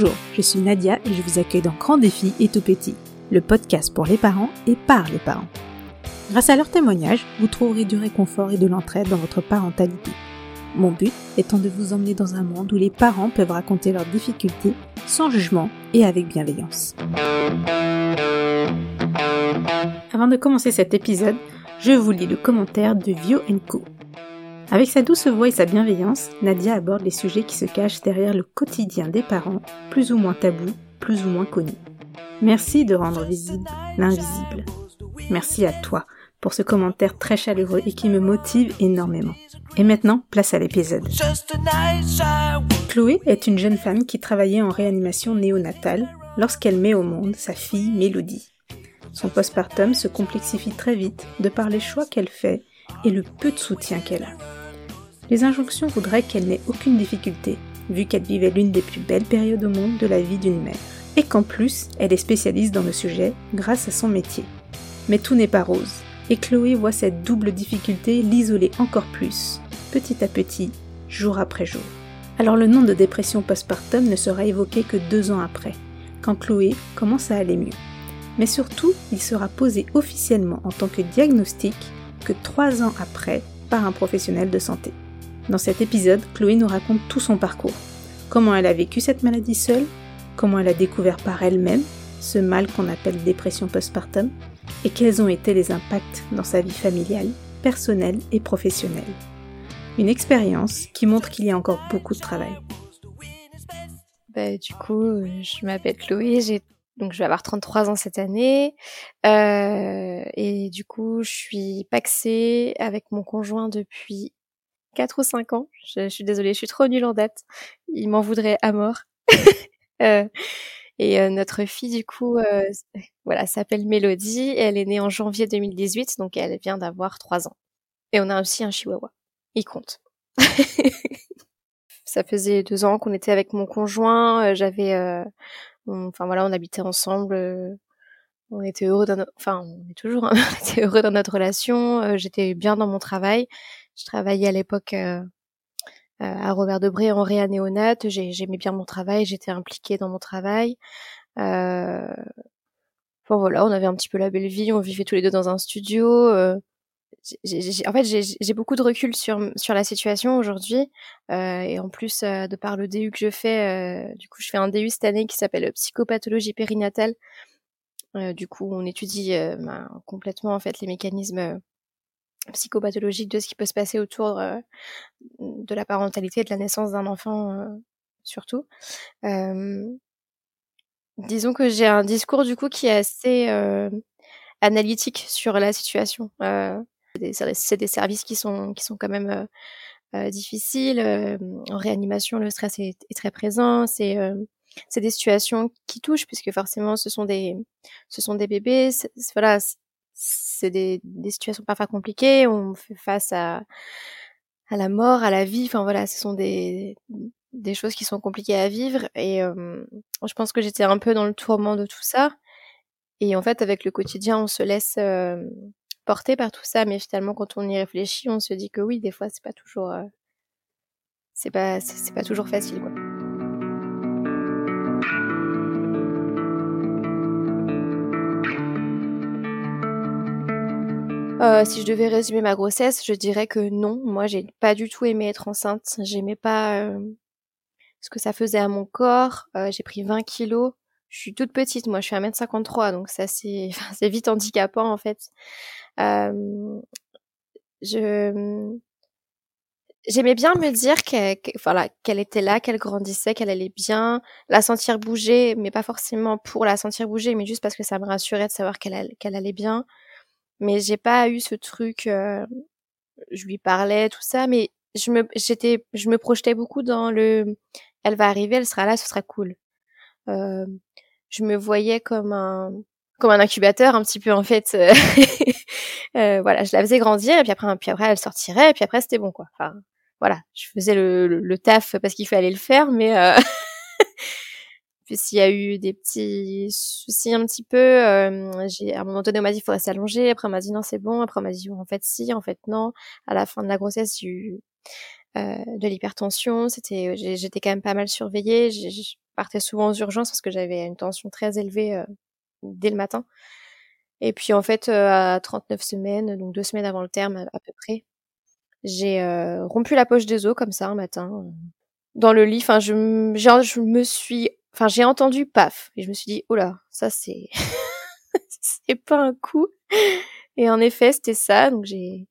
Bonjour, je suis Nadia et je vous accueille dans Grand Défi et Tout Petit, le podcast pour les parents et par les parents. Grâce à leurs témoignages, vous trouverez du réconfort et de l'entraide dans votre parentalité. Mon but étant de vous emmener dans un monde où les parents peuvent raconter leurs difficultés sans jugement et avec bienveillance. Avant de commencer cet épisode, je vous lis le commentaire de Vio Co. Avec sa douce voix et sa bienveillance, Nadia aborde les sujets qui se cachent derrière le quotidien des parents, plus ou moins tabous, plus ou moins connus. Merci de rendre visible l'invisible. Merci à toi pour ce commentaire très chaleureux et qui me motive énormément. Et maintenant, place à l'épisode. Chloé est une jeune femme qui travaillait en réanimation néonatale lorsqu'elle met au monde sa fille Mélodie. Son postpartum se complexifie très vite de par les choix qu'elle fait et le peu de soutien qu'elle a. Les injonctions voudraient qu'elle n'ait aucune difficulté, vu qu'elle vivait l'une des plus belles périodes au monde de la vie d'une mère, et qu'en plus, elle est spécialiste dans le sujet grâce à son métier. Mais tout n'est pas rose, et Chloé voit cette double difficulté l'isoler encore plus, petit à petit, jour après jour. Alors le nom de dépression postpartum ne sera évoqué que deux ans après, quand Chloé commence à aller mieux. Mais surtout, il sera posé officiellement en tant que diagnostic que trois ans après par un professionnel de santé. Dans cet épisode, Chloé nous raconte tout son parcours. Comment elle a vécu cette maladie seule, comment elle a découvert par elle-même ce mal qu'on appelle dépression postpartum, et quels ont été les impacts dans sa vie familiale, personnelle et professionnelle. Une expérience qui montre qu'il y a encore beaucoup de travail. Bah, du coup, euh, je m'appelle Chloé, je vais avoir 33 ans cette année euh, et du coup je suis paxée avec mon conjoint depuis 4 ou 5 ans. Je, suis désolée, je suis trop nulle en date. Il m'en voudrait à mort. euh, et euh, notre fille, du coup, euh, voilà, s'appelle Mélodie. Elle est née en janvier 2018, donc elle vient d'avoir 3 ans. Et on a aussi un chihuahua. Il compte. Ça faisait deux ans qu'on était avec mon conjoint. J'avais, enfin voilà, on habitait ensemble. on était heureux dans, toujours, hein, on était heureux dans notre relation. J'étais bien dans mon travail. Je travaillais à l'époque euh, euh, à Robert Debré en réa néonate. J'aimais bien mon travail, j'étais impliquée dans mon travail. Euh, bon voilà, on avait un petit peu la belle vie, on vivait tous les deux dans un studio. Euh, en fait, j'ai beaucoup de recul sur sur la situation aujourd'hui, euh, et en plus de par le DU que je fais, du coup, je fais un DU cette année qui s'appelle psychopathologie périnatale. du coup, on étudie ben, complètement en fait les mécanismes psychopathologique de ce qui peut se passer autour euh, de la parentalité de la naissance d'un enfant euh, surtout. disons que j'ai un discours du coup qui est assez analytique sur la situation. c'est des services qui sont qui sont quand même difficiles. en réanimation, le stress est, est très présent. C'est c'est des situations qui touchent puisque forcément ce sont des ce sont des bébés. Voilà, c'est des, des, situations parfois compliquées. On fait face à, à la mort, à la vie. Enfin voilà, ce sont des, des choses qui sont compliquées à vivre. Et euh, je pense que j'étais un peu dans le tourment de tout ça. Et en fait, avec le quotidien, on se laisse porter par tout ça. Mais finalement, quand on y réfléchit, on se dit que oui, des fois, c'est pas toujours, c'est pas, c'est pas toujours facile, quoi. Euh, si je devais résumer ma grossesse, je dirais que non. Moi, j'ai pas du tout aimé être enceinte. J'aimais pas euh, ce que ça faisait à mon corps. Euh, j'ai pris 20 kilos. Je suis toute petite. Moi, je suis 1m53, donc ça c'est, c'est vite handicapant en fait. je J'aimais bien me dire qu'elle, voilà, qu'elle était là, qu'elle grandissait, qu'elle allait bien, la sentir bouger, mais pas forcément pour la sentir bouger, mais juste parce que ça me rassurait de savoir qu'elle allait bien mais j'ai pas eu ce truc euh, je lui parlais tout ça mais je me j'étais je me projetais beaucoup dans le elle va arriver elle sera là ce sera cool. Euh, je me voyais comme un comme un incubateur un petit peu en fait. Euh, voilà je la faisais grandir et puis après puis après elle sortirait et puis après c'était bon quoi. Enfin voilà je faisais le, le, taf parce qu'il fallait le faire mais euh, s'il y a eu des petits soucis un petit peu, euh, j'ai à un moment donné on m'a dit il faudrait s'allonger, après on m'a dit non c'est bon, après on m'a dit en fait si, en fait non. À la fin de la grossesse j'ai eu de l'hypertension. C'était, j'étais quand même pas mal surveillée. Je partais souvent aux urgences parce que j'avais une tension très élevée dès le matin. Et puis en fait, à 39 semaines, donc deux semaines avant le terme à, peu près, j'ai rompu la poche des os comme ça un matin dans le lit. Enfin, je, je me suis, enfin, j'ai entendu paf et je me suis dit, oh là, ça c'est, c'est pas un coup. Et en effet, c'était ça. Donc j'ai,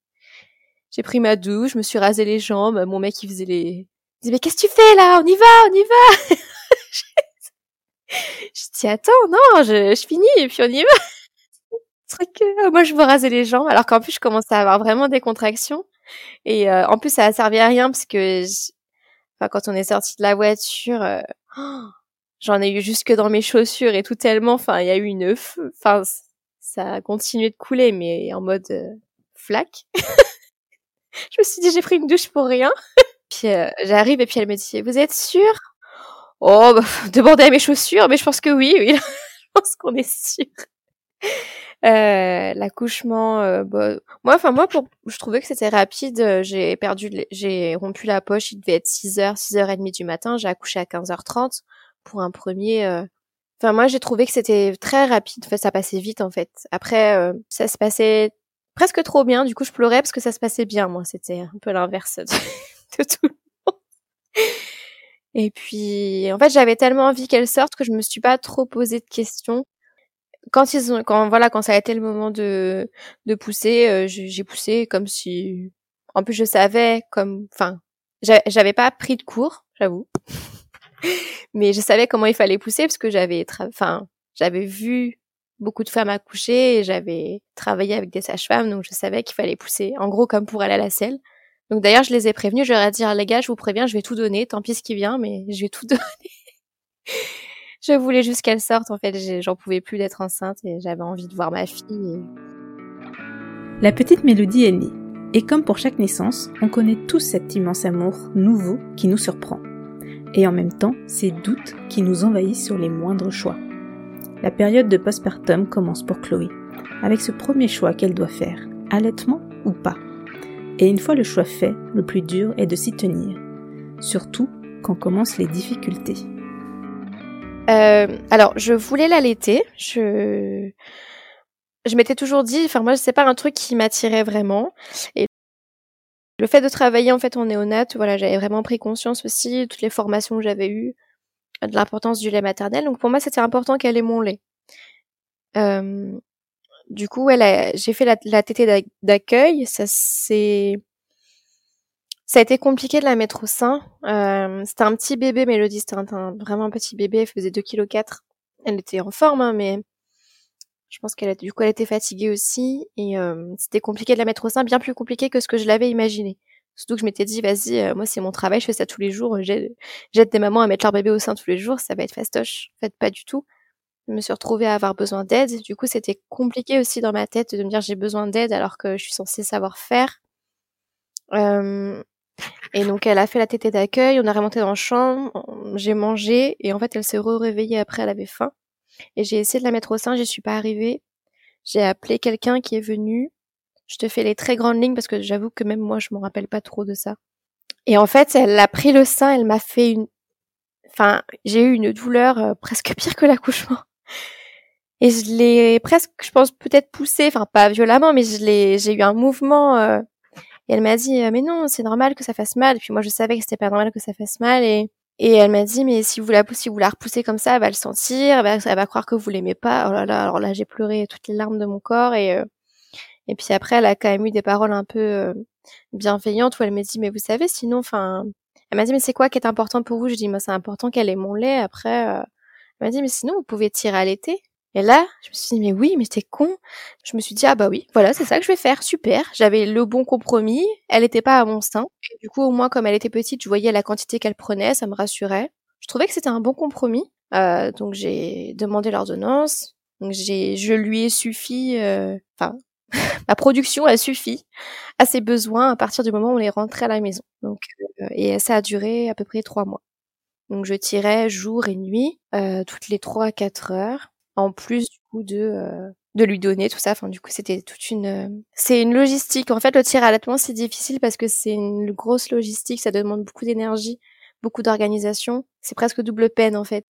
j'ai pris ma douche, je me suis rasé les jambes. Mon mec, il faisait les, il disait mais qu'est-ce que tu fais là? On y va, on y va. je dis attends, non, je, je finis et puis on y va. truc, euh, moi je me rasais les jambes alors qu'en plus je commençais à avoir vraiment des contractions et euh, en plus ça a servi à rien parce que enfin quand on est sorti de la voiture euh, j'en ai eu jusque dans mes chaussures et tout tellement enfin il y a eu une enfin ça a continué de couler mais en mode flaque je me suis dit j'ai pris une douche pour rien. puis euh, j'arrive et puis elle me dit vous êtes sûre? Oh, bah, demandez à mes chaussures, mais je pense que oui, oui. je pense qu'on est sûr. Euh, l'accouchement, euh, bah, moi, enfin moi, pour, je trouvais que c'était rapide. J'ai perdu, j'ai rompu la poche. Il devait être 6h, 6h30 du matin. J'ai accouché à 15h30 pour un premier. Enfin moi, j'ai trouvé que c'était très rapide. En fait, ça passait vite en fait. Après, ça se passait presque trop bien. Du coup, je pleurais parce que ça se passait bien. Moi, c'était un peu l'inverse de, tout le monde. Et puis, en fait, j'avais tellement envie qu'elle sorte que je me suis pas trop posé de questions. Quand ils ont, quand voilà, quand ça a été le moment de de pousser, euh, j'ai poussé comme si, en plus, je savais comme, enfin, j'avais pas pris de cours, j'avoue, mais je savais comment il fallait pousser parce que j'avais, enfin, j'avais vu beaucoup de femmes accoucher et j'avais travaillé avec des sages-femmes, donc je savais qu'il fallait pousser, en gros comme pour aller à la selle. Donc d'ailleurs, je les ai prévenus, je leur ai dit, les gars, je vous préviens, je vais tout donner, tant pis ce qui vient, mais je vais tout donner. je voulais juste qu'elle sorte, en fait, j'en pouvais plus d'être enceinte et j'avais envie de voir ma fille. La petite Mélodie est née. Et comme pour chaque naissance, on connaît tous cet immense amour nouveau qui nous surprend. Et en même temps, ces doutes qui nous envahissent sur les moindres choix. La période de postpartum commence pour Chloé, avec ce premier choix qu'elle doit faire, allaitement ou pas. Et une fois le choix fait, le plus dur est de s'y tenir, surtout quand commencent les difficultés. Euh, alors, je voulais l'allaiter. Je, je m'étais toujours dit, enfin moi, c'est pas un truc qui m'attirait vraiment. Et le fait de travailler en fait en néonat, voilà, j'avais vraiment pris conscience aussi toutes les formations que j'avais eues de l'importance du lait maternel. Donc pour moi, c'était important qu'elle ait mon lait. Euh, du coup, elle j'ai fait la, la tétée d'accueil. Ça c'est ça a été compliqué de la mettre au sein. Euh, c'était un petit bébé, Mélodie, c'était un, vraiment un petit bébé. Elle faisait 2 kg. Elle était en forme, hein, mais je pense qu'elle du coup elle était fatiguée aussi et euh, c'était compliqué de la mettre au sein, bien plus compliqué que ce que je l'avais imaginé. Surtout que je m'étais dit, vas-y, euh, moi c'est mon travail, je fais ça tous les jours, j'aide des mamans à mettre leur bébé au sein tous les jours, ça va être fastoche. En fait, pas du tout. Je me suis retrouvée à avoir besoin d'aide. Du coup, c'était compliqué aussi dans ma tête de me dire j'ai besoin d'aide alors que je suis censée savoir faire. Euh, et donc elle a fait la tétée d'accueil, on a remonté dans la chambre, j'ai mangé et en fait elle s'est re-réveillée après, elle avait faim. Et j'ai essayé de la mettre au sein, j'y suis pas arrivée. J'ai appelé quelqu'un qui est venu je te fais les très grandes lignes parce que j'avoue que même moi, je me rappelle pas trop de ça. Et en fait, elle a pris le sein, elle m'a fait une, enfin, j'ai eu une douleur euh, presque pire que l'accouchement. Et je l'ai presque, je pense, peut-être poussé, enfin pas violemment, mais je l'ai, j'ai eu un mouvement. Euh, et elle m'a dit, mais non, c'est normal que ça fasse mal. Et puis moi, je savais que c'était pas normal que ça fasse mal. Et, et elle m'a dit, mais si vous la si vous la repoussez comme ça, elle va le sentir, elle va, croire que vous l'aimez pas. Oh là là, alors là, j'ai pleuré toutes les larmes de mon corps et et puis après, elle a quand même eu des paroles un peu euh, bienveillantes où elle m'a dit, mais vous savez, sinon, enfin, elle m'a dit, mais c'est quoi qui est important pour vous? Je dis, moi, c'est important qu'elle ait mon lait. Après, euh... elle m'a dit, mais sinon, vous pouvez tirer à l'été. Et là, je me suis dit, mais oui, mais t'es con. Je me suis dit, ah bah oui, voilà, c'est ça que je vais faire, super. J'avais le bon compromis, elle n'était pas à mon sein. du coup, au moins, comme elle était petite, je voyais la quantité qu'elle prenait, ça me rassurait. Je trouvais que c'était un bon compromis. Euh, donc j'ai demandé l'ordonnance. Donc j'ai, je lui ai suffi, euh, enfin ma production a suffi à ses besoins à partir du moment où on est rentré à la maison. Donc, euh, et ça a duré à peu près trois mois. Donc je tirais jour et nuit, euh, toutes les trois à quatre heures. En plus, du coup de de lui donner tout ça. Enfin, du coup, c'était toute une, c'est une logistique. En fait, le tir à l'allaitement, c'est difficile parce que c'est une grosse logistique. Ça demande beaucoup d'énergie, beaucoup d'organisation. C'est presque double peine, en fait.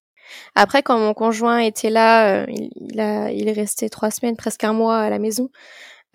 Après, quand mon conjoint était là, il, il, a, il est resté trois semaines, presque un mois à la maison.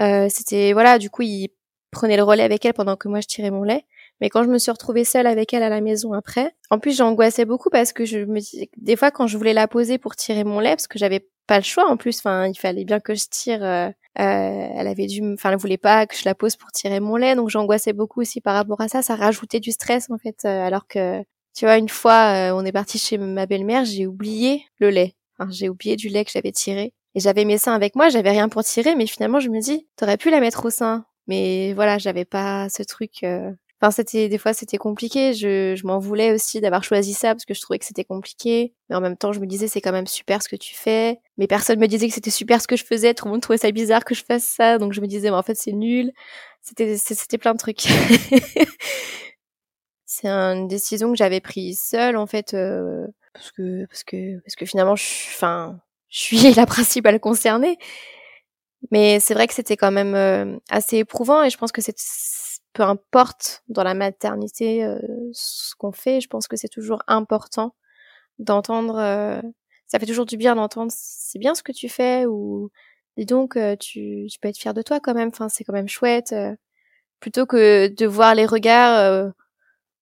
Euh, c'était, voilà, du coup, il prenait le relais avec elle pendant que moi je tirais mon lait. Mais quand je me suis retrouvée seule avec elle à la maison après, en plus j'angoissais beaucoup parce que je me disais, des fois quand je voulais la poser pour tirer mon lait, parce que j'avais pas le choix en plus. Enfin, il fallait bien que je tire. Euh, euh, elle avait dû, enfin, elle voulait pas que je la pose pour tirer mon lait, donc j'angoissais beaucoup aussi par rapport à ça. Ça rajoutait du stress en fait. Euh, alors que, tu vois, une fois, on est parti chez ma belle-mère, j'ai oublié le lait. Enfin, j'ai oublié du lait que j'avais tiré. Et j'avais mes seins avec moi, j'avais rien pour tirer, mais finalement je me dis, t'aurais pu la mettre au sein. Mais voilà, j'avais pas ce truc. Enfin, c'était des fois c'était compliqué. Je, je m'en voulais aussi d'avoir choisi ça parce que je trouvais que c'était compliqué. Mais en même temps, je me disais c'est quand même super ce que tu fais. Mais personne me disait que c'était super ce que je faisais. Tout le monde trouvait ça bizarre que je fasse ça. Donc je me disais mais en fait c'est nul. C'était c'était plein de trucs. c'est une décision que j'avais prise seule en fait euh, parce que parce que parce que finalement je enfin je suis la principale concernée. Mais c'est vrai que c'était quand même euh, assez éprouvant et je pense que c'est peu importe dans la maternité euh, ce qu'on fait, je pense que c'est toujours important d'entendre. Euh, ça fait toujours du bien d'entendre c'est bien ce que tu fais ou dis donc euh, tu, peux être fier de toi quand même. Enfin c'est quand même chouette. plutôt que de voir les regards.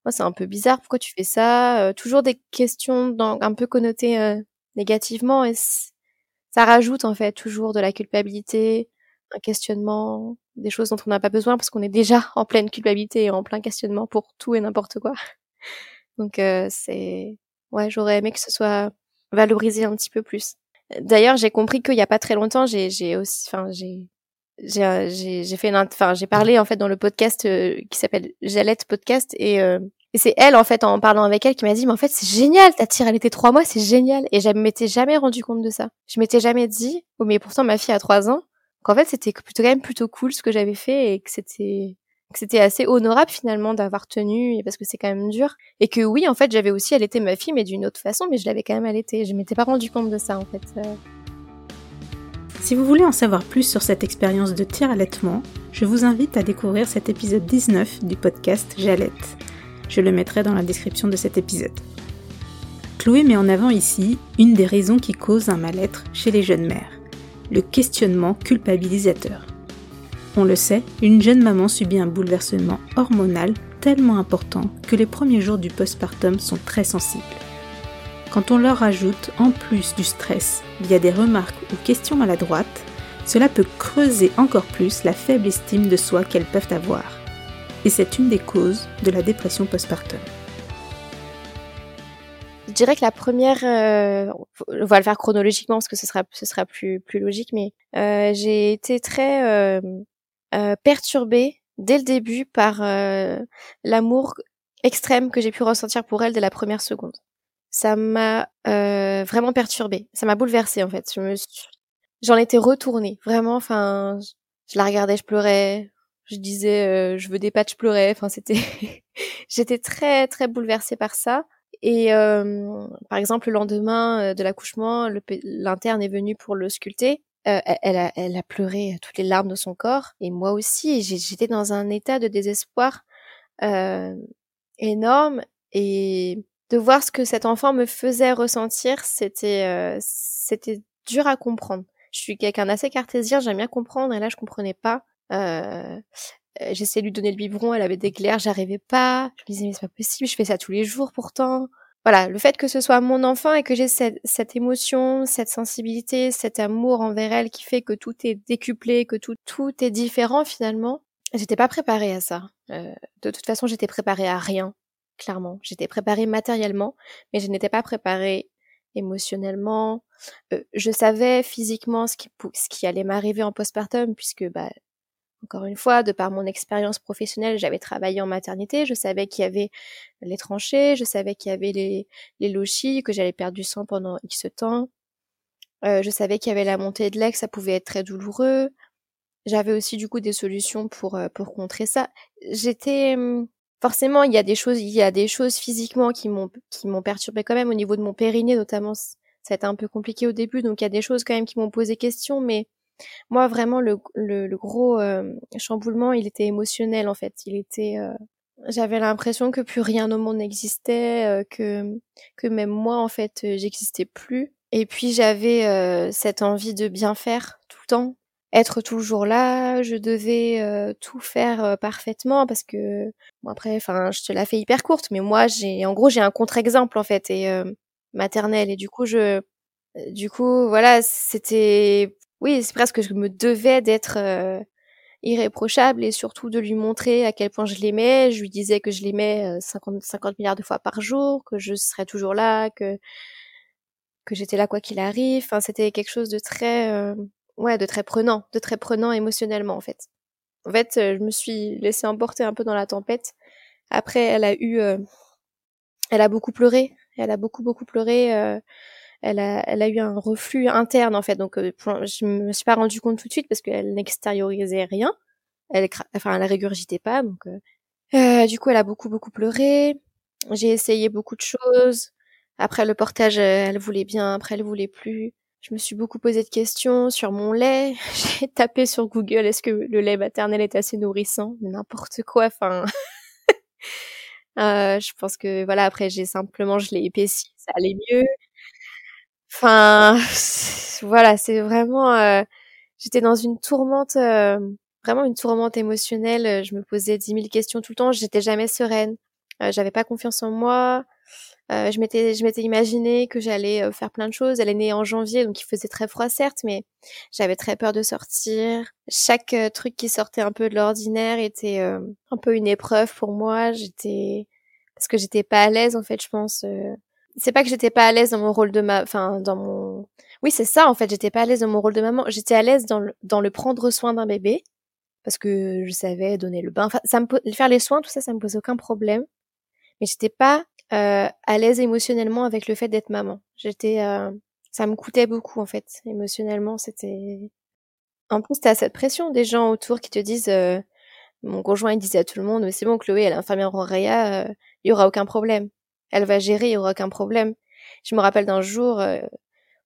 moi c'est un peu bizarre. Pourquoi tu fais ça Toujours des questions dans, un peu connotées négativement et ça rajoute en fait toujours de la culpabilité, un questionnement, des choses dont on n'a pas besoin parce qu'on est déjà en pleine culpabilité et en plein questionnement pour tout et n'importe quoi. Donc euh, c'est ouais, j'aurais aimé que ce soit valorisé un petit peu plus. D'ailleurs, j'ai compris qu'il y a pas très longtemps, j'ai j'ai aussi enfin j'ai j'ai j'ai fait une enfin j'ai parlé en fait dans le podcast euh, qui s'appelle Jalette podcast et euh, et c'est elle en fait en parlant avec elle qui m'a dit mais en fait c'est génial ta tire elle était trois mois c'est génial et je m'étais jamais rendu compte de ça je m'étais jamais dit oh mais pourtant ma fille a trois ans qu'en fait c'était plutôt quand même plutôt cool ce que j'avais fait et que c'était assez honorable finalement d'avoir tenu parce que c'est quand même dur. Et que oui en fait j'avais aussi allaité ma fille mais d'une autre façon mais je l'avais quand même allaité je m'étais pas rendu compte de ça en fait euh. si vous voulez en savoir plus sur cette expérience de tir allaitement je vous invite à découvrir cet épisode 19 du podcast J'allaite je le mettrai dans la description de cet épisode. Chloé met en avant ici une des raisons qui causent un mal-être chez les jeunes mères le questionnement culpabilisateur. On le sait, une jeune maman subit un bouleversement hormonal tellement important que les premiers jours du postpartum sont très sensibles. Quand on leur ajoute en plus du stress via des remarques ou questions maladroites, cela peut creuser encore plus la faible estime de soi qu'elles peuvent avoir. Et c'est une des causes de la dépression postpartum. Je dirais que la première, euh, on va le faire chronologiquement parce que ce sera ce sera plus plus logique, mais euh, j'ai été très euh, euh, perturbée dès le début par euh, l'amour extrême que j'ai pu ressentir pour elle dès la première seconde. Ça m'a euh, vraiment perturbée, ça m'a bouleversée en fait. Je me j'en étais retournée vraiment. Enfin, je la regardais, je pleurais, je disais je veux des patchs, je pleurais. Enfin, c'était, j'étais très très bouleversée par ça. Et euh, par exemple, le lendemain euh, de l'accouchement, l'interne est venu pour le sculpter. Euh, elle, a, pleuré toutes les larmes de son corps, et moi aussi. J'étais dans un état de désespoir euh, énorme, et de voir ce que cet enfant me faisait ressentir, c'était euh, c'était dur à comprendre. Je suis quelqu'un d'assez cartésien, j'aime bien comprendre, et là je comprenais pas. J'essayais de lui donner le biberon, elle avait des glaires, j'arrivais pas. Je me disais mais c'est pas possible, je fais ça tous les jours pourtant. Voilà, le fait que ce soit mon enfant et que j'ai cette, cette, émotion, cette sensibilité, cet amour envers elle qui fait que tout est décuplé, que tout tout est différent finalement. J'étais pas préparée à ça. Euh, de toute façon, j'étais préparée à rien, clairement. J'étais préparée matériellement, mais je n'étais pas préparée émotionnellement. Euh, je savais physiquement ce qui, ce qui allait m'arriver en postpartum puisque bah, encore une fois, de par mon expérience professionnelle, j'avais travaillé en maternité, je savais qu'il y avait les tranchées, je savais qu'il y avait les, les que j'allais perdre du sang pendant X temps. Euh, je savais qu'il y avait la montée de que ça pouvait être très douloureux. J'avais aussi du coup des solutions pour euh, pour contrer ça. J'étais hum, forcément il y a des choses il y a des choses physiquement qui m'ont qui m'ont perturbé quand même au niveau de mon périnée notamment ça a été un peu compliqué au début, donc il y a des choses quand même qui m'ont posé question, mais moi vraiment le, gros euh, chamboulement, il était émotionnel en fait. Il était, euh, j'avais l'impression que plus rien au monde n'existait, euh, que même moi en fait j'existais plus. Et puis j'avais cette envie de bien faire tout le temps, être toujours là. Je devais tout faire parfaitement parce que bon après, enfin je te la fais hyper courte, mais moi j'ai en gros j'ai un contre-exemple en fait et maternelle et du coup je du coup voilà c'était oui c'est presque que je me devais d'être euh, irréprochable et surtout de lui montrer à quel point je l'aimais. Je lui disais que je l'aimais 50 euh, 50 milliards de fois par jour que je serais toujours là que que j'étais là quoi qu'il arrive. Enfin c'était quelque chose de très euh, ouais de très prenant de très prenant émotionnellement en fait. En fait je me suis laissée emporter un peu dans la tempête. Après elle a eu elle a beaucoup pleuré. Elle a beaucoup beaucoup pleuré. Euh, elle a, elle a eu un reflux interne en fait. Donc, euh, je me suis pas rendu compte tout de suite parce qu'elle n'extériorisait rien. Elle, enfin, elle régurgitait pas. Donc, euh, euh, du coup, elle a beaucoup beaucoup pleuré. J'ai essayé beaucoup de choses. Après le portage, elle voulait bien. Après, elle voulait plus. Je me suis beaucoup posé de questions sur mon lait. J'ai tapé sur Google est-ce que le lait maternel est assez nourrissant? N'importe quoi. Enfin. Euh, je pense que voilà, après j'ai simplement je l'ai épaissi, ça allait mieux. Enfin, voilà, c'est vraiment. Euh, j'étais dans une tourmente, euh, vraiment une tourmente émotionnelle. Je me posais dix mille questions tout le temps. J'étais jamais sereine. J'avais pas confiance en moi. je m'étais, je m'étais imaginé que j'allais faire plein de choses. Elle est née en janvier, donc il faisait très froid certes, mais j'avais très peur de sortir. Chaque truc qui sortait un peu de l'ordinaire était un peu une épreuve pour moi. J'étais parce que j'étais pas à l'aise en fait, je pense. Euh. C'est pas que j'étais pas à l'aise dans mon rôle de ma, enfin dans mon. Oui, c'est ça en fait. J'étais pas à l'aise dans mon rôle de maman. J'étais à l'aise dans le prendre soin d'un bébé parce que je savais donner le bain. Enfin, ça me faire les soins, tout ça, ça me pose aucun problème. Mais j'étais pas euh, à l'aise émotionnellement avec le fait d'être maman. J'étais, euh, ça me coûtait beaucoup en fait émotionnellement. C'était en plus, t'as cette pression des gens autour qui te disent, euh, mon conjoint il disait à tout le monde, mais c'est bon, Chloé, elle est infirmière en réa, euh, il y aura aucun problème. Elle va gérer, il y aura aucun problème. Je me rappelle d'un jour euh,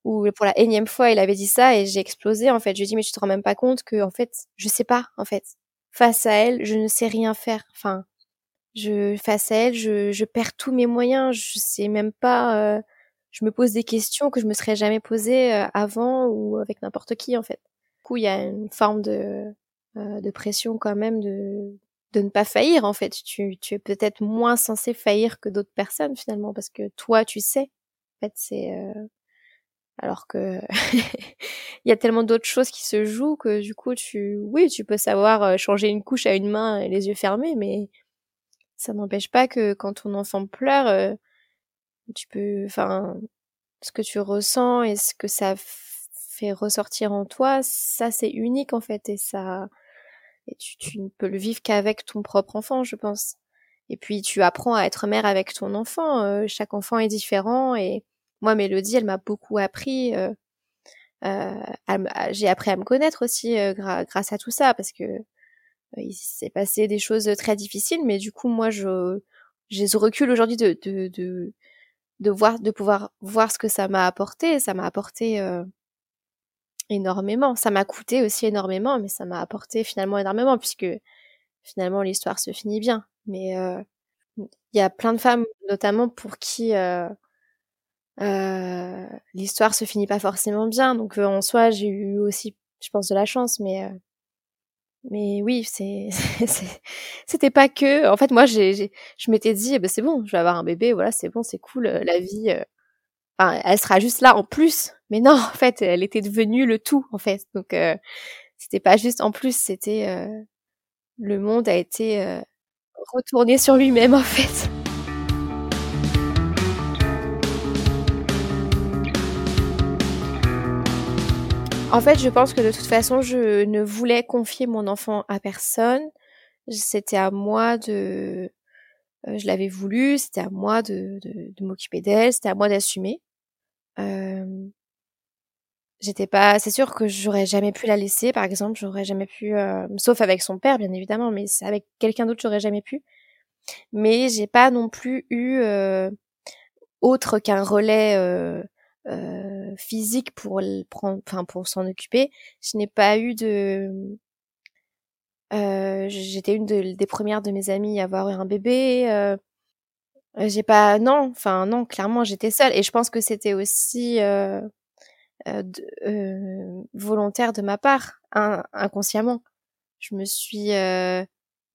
où pour la énième fois, il avait dit ça et j'ai explosé en fait. Je lui ai dit mais tu te rends même pas compte que en fait, je sais pas en fait. Face à elle, je ne sais rien faire. Enfin, je face à elle, je, je perds tous mes moyens. Je sais même pas. Euh, je me pose des questions que je me serais jamais posées euh, avant ou avec n'importe qui en fait. Du coup, il y a une forme de de pression quand même de de ne pas faillir en fait. Tu, tu es peut-être moins censé faillir que d'autres personnes finalement parce que toi tu sais. En fait c'est euh... alors que il y a tellement d'autres choses qui se jouent que du coup tu oui tu peux savoir euh, changer une couche à une main et les yeux fermés mais ça n'empêche pas que quand ton enfant pleure euh, tu peux enfin ce que tu ressens et ce que ça fait ressortir en toi ça c'est unique en fait et ça et tu, tu ne peux le vivre qu'avec ton propre enfant, je pense. Et puis tu apprends à être mère avec ton enfant. Euh, chaque enfant est différent. Et moi, Mélodie, elle m'a beaucoup appris. Euh, euh, j'ai appris à me connaître aussi grâce à tout ça parce que il s'est passé des choses très difficiles. Mais du coup, moi, je j'ai ce recul aujourd'hui de, de, de de voir de pouvoir voir ce que ça m'a apporté. Ça m'a apporté énormément. Ça m'a coûté aussi énormément, mais ça m'a apporté finalement énormément puisque finalement l'histoire se finit bien. Mais euh, il y a plein de femmes, notamment pour qui euh, euh, l'histoire se finit pas forcément bien. Donc en soi, j'ai eu aussi, je pense, de la chance, mais mais oui, c'est c'était pas que. En fait, moi, j'ai je m'étais dit, eh ben, c'est bon, je vais avoir un bébé, voilà, c'est bon, c'est cool, la vie elle sera juste là en plus. Mais non, en fait, elle était devenue le tout, en fait. Donc, euh, c'était pas juste en plus, c'était euh, le monde a été euh, retourné sur lui-même, en fait. En fait, je pense que de toute façon, je ne voulais confier mon enfant à personne. C'était à moi de, je l'avais voulu, c'était à moi de, de, de m'occuper d'elle, c'était à moi d'assumer j'étais pas c'est sûr que j'aurais jamais pu la laisser par exemple j'aurais jamais pu sauf avec son père bien évidemment mais avec quelqu'un d'autre j'aurais jamais pu mais j'ai pas non plus eu autre qu'un relais physique pour le prendre, enfin pour s'en occuper. Je n'ai pas eu de j'étais une des premières de mes amies à avoir un bébé. J'ai pas non, enfin non, clairement j'étais seule et je pense que c'était aussi volontaire de ma part, inconsciemment. Je me suis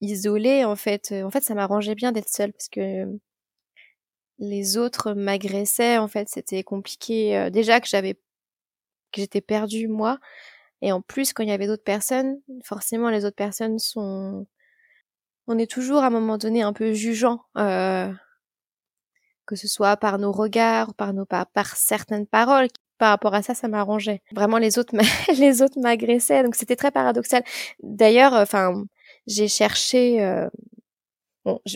isolée en fait. En fait, ça m'arrangeait bien d'être seule parce que les autres m'agressaient en fait, c'était compliqué. déjà que j'avais que j'étais perdue moi et en plus, quand il y avait d'autres personnes, forcément, les autres personnes sont... On est toujours à un moment donné un peu jugeant, euh... que ce soit par nos regards, par nos par, par certaines paroles. Par rapport à ça, ça m'arrangeait. Vraiment, les autres, m'agressaient, donc c'était très paradoxal. D'ailleurs, enfin, j'ai cherché. Euh...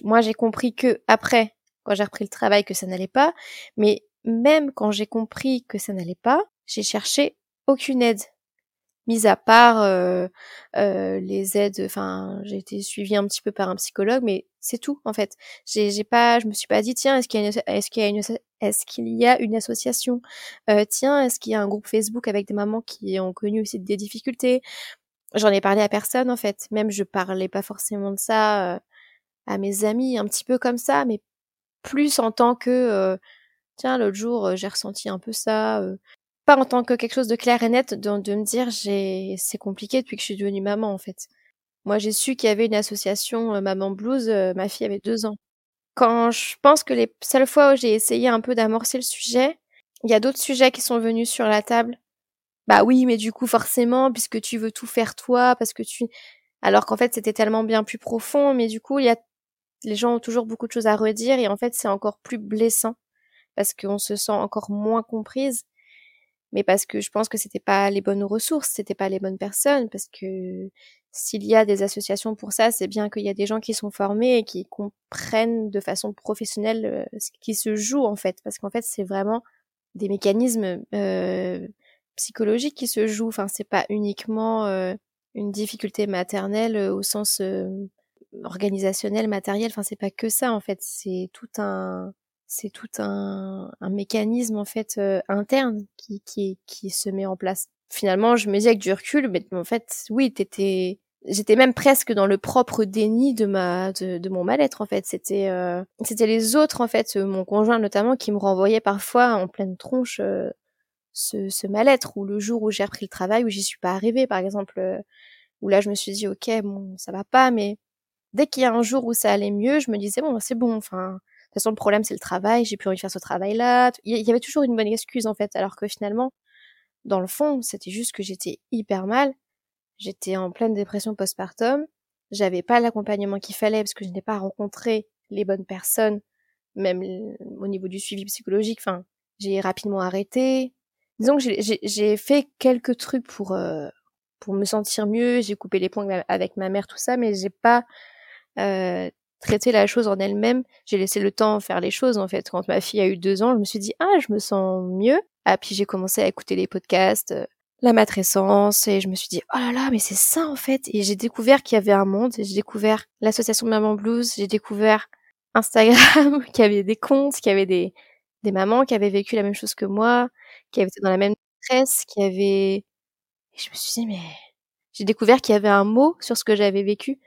Moi, j'ai compris que après, quand j'ai repris le travail, que ça n'allait pas. Mais même quand j'ai compris que ça n'allait pas, j'ai cherché aucune aide mis à part euh, euh, les aides enfin j'ai été suivie un petit peu par un psychologue mais c'est tout en fait. J'ai pas je me suis pas dit tiens est-ce qu'il y a une est-ce qu'il y a une est-ce qu'il y a une association? Euh, tiens est-ce qu'il y a un groupe Facebook avec des mamans qui ont connu aussi des difficultés? J'en ai parlé à personne en fait. Même je parlais pas forcément de ça euh, à mes amis un petit peu comme ça mais plus en tant que euh, tiens l'autre jour j'ai ressenti un peu ça pas en tant que quelque chose de clair et net, de, de me dire j'ai c'est compliqué depuis que je suis devenue maman en fait. Moi j'ai su qu'il y avait une association euh, Maman Blues, euh, ma fille avait deux ans. Quand je pense que les seules fois où j'ai essayé un peu d'amorcer le sujet, il y a d'autres sujets qui sont venus sur la table. Bah oui, mais du coup forcément, puisque tu veux tout faire toi, parce que tu... Alors qu'en fait c'était tellement bien plus profond, mais du coup il y a... les gens ont toujours beaucoup de choses à redire et en fait c'est encore plus blessant parce qu'on se sent encore moins comprise mais parce que je pense que c'était pas les bonnes ressources, c'était pas les bonnes personnes, parce que s'il y a des associations pour ça, c'est bien qu'il y a des gens qui sont formés et qui comprennent de façon professionnelle euh, ce qui se joue en fait, parce qu'en fait c'est vraiment des mécanismes euh, psychologiques qui se jouent. Enfin, c'est pas uniquement euh, une difficulté maternelle au sens organisationnel, matériel. Enfin, c'est pas que ça en fait. C'est tout un c'est tout un, un, mécanisme en fait euh, interne qui, qui, qui se met en place. Finalement, je me dis avec du recul, mais en fait, oui, t'étais, j'étais même presque dans le propre déni de ma, de, de mon mal-être en fait. C'était, euh, c'était les autres en fait, mon conjoint notamment, qui me renvoyait parfois en pleine tronche euh, ce, ce mal-être. Ou le jour où j'ai repris le travail, où j'y suis pas arrivée, par exemple, où là je me suis dit ok, bon, ça va pas, mais dès qu'il y a un jour où ça allait mieux, je me disais bon, c'est bon, enfin façon, le problème, c'est le travail, j'ai plus envie de faire ce travail-là. Il y avait toujours une bonne excuse, en fait, alors que finalement, dans le fond, c'était juste que j'étais hyper mal. J'étais en pleine dépression postpartum. J'avais pas l'accompagnement qu'il fallait parce que je n'ai pas rencontré les bonnes personnes, même au niveau du suivi psychologique. Enfin, j'ai rapidement arrêté. Disons que j'ai fait quelques trucs pour euh, pour me sentir mieux. J'ai coupé les ponts avec ma mère, tout ça, mais j'ai pas euh, traiter la chose en elle-même. J'ai laissé le temps faire les choses en fait. Quand ma fille a eu deux ans, je me suis dit ah je me sens mieux. Ah puis j'ai commencé à écouter les podcasts, euh, la matrescence et je me suis dit oh là là mais c'est ça en fait. Et j'ai découvert qu'il y avait un monde. J'ai découvert l'association Maman Blues. J'ai découvert Instagram, qu'il y avait des comptes, qu'il y avait des des mamans qui avaient vécu la même chose que moi, qui avaient été dans la même stress, qui avaient. Et je me suis dit mais j'ai découvert qu'il y avait un mot sur ce que j'avais vécu.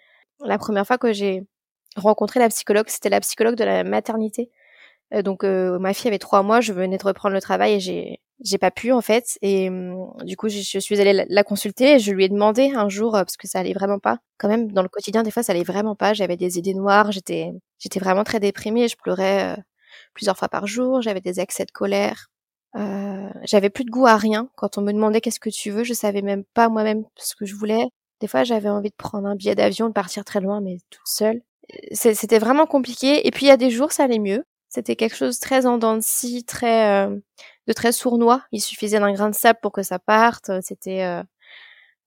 La première fois que j'ai rencontrer la psychologue. C'était la psychologue de la maternité. Euh, donc euh, ma fille avait trois mois, je venais de reprendre le travail et j'ai j'ai pas pu en fait. Et hum, du coup je, suis allée la, consulter et je lui ai demandé un jour euh, parce que ça allait vraiment pas. Quand même dans le quotidien des fois ça allait vraiment pas. J'avais des idées noires, j'étais j'étais vraiment très déprimée. Je pleurais plusieurs fois par jour. J'avais des accès de colère. Euh, j'avais plus de goût à rien. Quand on me demandait qu'est-ce que tu veux, je savais même pas moi-même ce que je voulais. Des fois, j'avais envie de prendre un billet d'avion, de partir très loin, mais toute seule c'était vraiment compliqué. Et puis il y a des jours, ça allait mieux. C'était quelque chose de très en dents de très euh, de très sournois. Il suffisait d'un grain de sable pour que ça parte. C'était euh,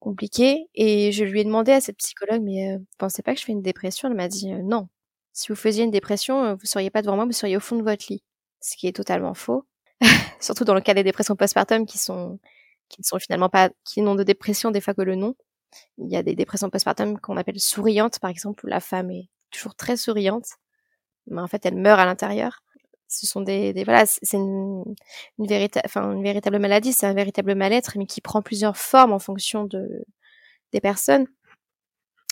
compliqué. Et je lui ai demandé à cette psychologue, mais euh, pensez pas que je fais une dépression Elle m'a dit non. Si vous faisiez une dépression, vous seriez pas devant moi, vous seriez au fond de votre lit. Ce qui est totalement faux. Surtout dans le cas des dépressions postpartum qui sont qui ne sont finalement pas qui n'ont de dépression des fois que le nom. Il y a des dépressions postpartum qu'on appelle souriantes, par exemple, où la femme est toujours très souriante, mais en fait elle meurt à l'intérieur. ce sont des, des voilà, c'est une, une une véritable maladie, c'est un véritable mal-être, mais qui prend plusieurs formes en fonction de des personnes,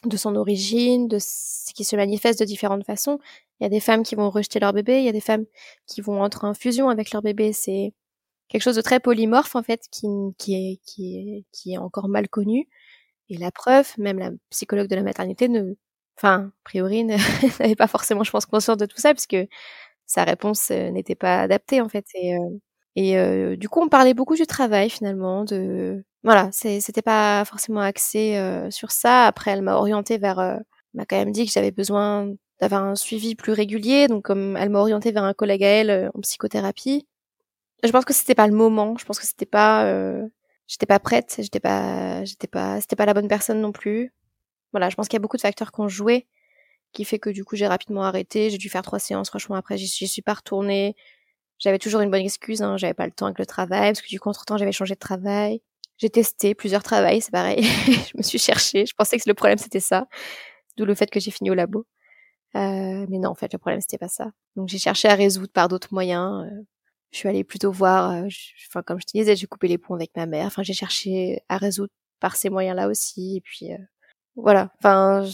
de son origine, de ce qui se manifeste de différentes façons. Il y a des femmes qui vont rejeter leur bébé, il y a des femmes qui vont entrer en fusion avec leur bébé. C'est quelque chose de très polymorphe en fait, qui, qui est qui est qui est encore mal connu. Et la preuve, même la psychologue de la maternité ne, enfin, a priori, n'avait pas forcément, je pense, conscience de tout ça, puisque sa réponse euh, n'était pas adaptée en fait. Et, euh, euh, du coup, on parlait beaucoup du travail finalement, de voilà, c'était pas forcément axé sur ça. Après, elle m'a orientée vers, m'a quand même dit que j'avais besoin d'avoir un suivi plus régulier, donc comme elle m'a orientée vers un collègue à elle en psychothérapie. Je pense que c'était pas le moment. Je pense que c'était pas, j'étais pas prête. J'étais pas, j'étais pas, c'était pas la bonne personne non plus. Voilà, je pense qu'il y a beaucoup de facteurs qui ont joué qui fait que du coup j'ai rapidement arrêté. J'ai dû faire trois séances. Franchement, après j'y suis pas retournée. J'avais toujours une bonne excuse. Hein. J'avais pas le temps avec le travail parce que du coup entre temps j'avais changé de travail. J'ai testé plusieurs travails, c'est pareil. je me suis cherchée. Je pensais que le problème c'était ça, d'où le fait que j'ai fini au labo. Euh, mais non, en fait le problème c'était pas ça. Donc j'ai cherché à résoudre par d'autres moyens. Euh, je suis allée plutôt voir. Euh, enfin comme je te disais, j'ai coupé les ponts avec ma mère. Enfin j'ai cherché à résoudre par ces moyens-là aussi. Et puis euh, voilà. Enfin,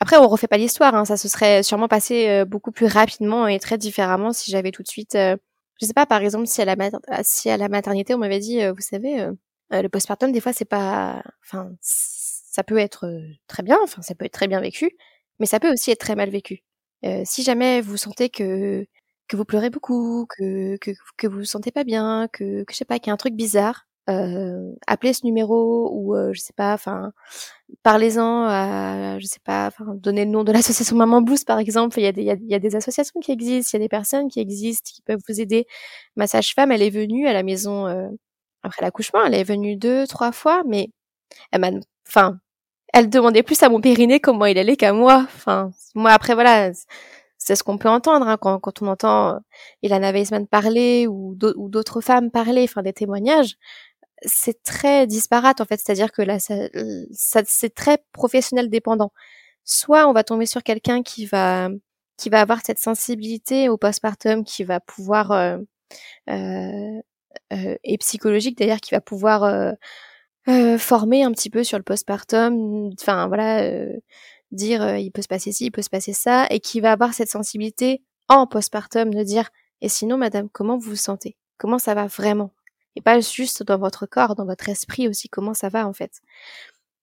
après, on refait pas l'histoire. Hein. Ça se serait sûrement passé euh, beaucoup plus rapidement et très différemment si j'avais tout de suite. Euh, je sais pas, par exemple, si à la, la maternité on m'avait dit, euh, vous savez, le postpartum des fois c'est pas, enfin, ça peut être très bien, enfin, ça peut être très bien vécu, mais ça peut aussi être très mal vécu. si jamais vous sentez que que vous pleurez beaucoup, que que que vous vous sentez pas bien, que que je sais pas, qu'il y a un truc bizarre, euh, appelez ce numéro ou euh, je sais pas, enfin parlez-en à, je sais pas, donnez le nom de l'association Maman Blues par exemple. Il y a des, il y a, des associations qui existent, il y a des personnes qui existent qui peuvent vous aider. Ma sage-femme, elle est venue à la maison euh, après l'accouchement, elle est venue deux, trois fois, mais elle m'a, enfin, elle demandait plus à mon périnée comment il allait qu'à moi. Enfin, moi après voilà, c'est ce qu'on peut entendre hein, quand, quand on entend Ilana Weisman parler ou d'autres femmes parler, enfin des témoignages c'est très disparate en fait, c'est-à-dire que là, ça, ça c'est très professionnel dépendant. Soit on va tomber sur quelqu'un qui va qui va avoir cette sensibilité au postpartum, qui va pouvoir euh, euh, euh et psychologique d'ailleurs, qui va pouvoir euh, euh, former un petit peu sur le postpartum, enfin voilà, dire il peut se passer ci, il peut se passer ça, et qui va avoir cette sensibilité en postpartum de dire et sinon madame comment vous vous sentez, comment ça va vraiment, et pas juste dans votre corps, dans votre esprit aussi, comment ça va en fait.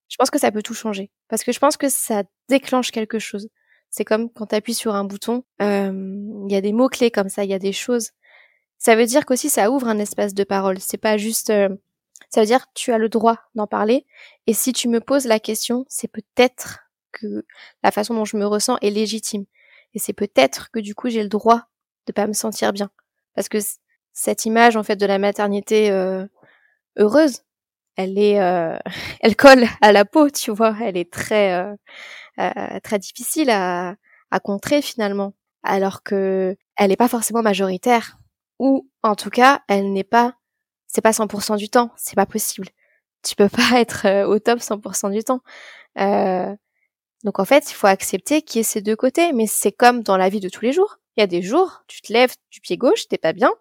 Je pense que ça peut tout changer, parce que je pense que ça déclenche quelque chose. C'est comme quand tu appuies sur un bouton, il y a des mots-clés comme ça, il y a des choses. Ça veut dire qu'aussi ça ouvre un espace de parole. C'est pas juste... Euh, ça veut dire tu as le droit d'en parler, et si tu me poses la question, c'est peut-être que la façon dont je me ressens est légitime. Et c'est peut-être que du coup j'ai le droit de pas me sentir bien. Parce que cette image en fait de la maternité euh, heureuse, elle est, euh, elle colle à la peau, tu vois. Elle est très, euh, très difficile à, à contrer finalement, alors que elle n'est pas forcément majoritaire, ou en tout cas, elle n'est pas, c'est pas 100% du temps, c'est pas possible. Tu peux pas être au top 100% du temps. donc en fait, il faut accepter qu'il y ait ces deux côtés, mais c'est comme dans la vie de tous les jours. Il y a des jours, tu te lèves du pied gauche, t'es pas bien,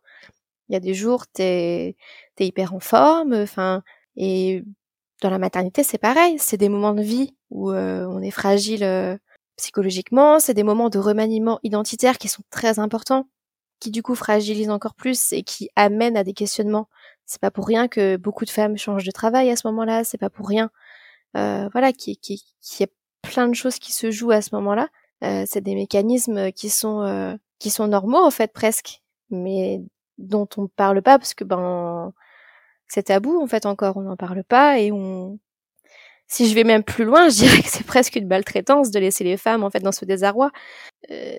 il y a des jours, t'es es hyper en forme, enfin, et dans la maternité, c'est pareil. C'est des moments de vie où euh, on est fragile euh, psychologiquement. C'est des moments de remaniement identitaire qui sont très importants, qui du coup fragilisent encore plus et qui amènent à des questionnements. C'est pas pour rien que beaucoup de femmes changent de travail à ce moment-là. C'est pas pour rien, euh, voilà, qui qui a plein de choses qui se jouent à ce moment-là. Euh, c'est des mécanismes qui sont euh, qui sont normaux en fait presque, mais dont on parle pas parce que ben c'est tabou en fait encore, on n'en parle pas et on si je vais même plus loin, je dirais que c'est presque une maltraitance de laisser les femmes en fait dans ce désarroi. Euh,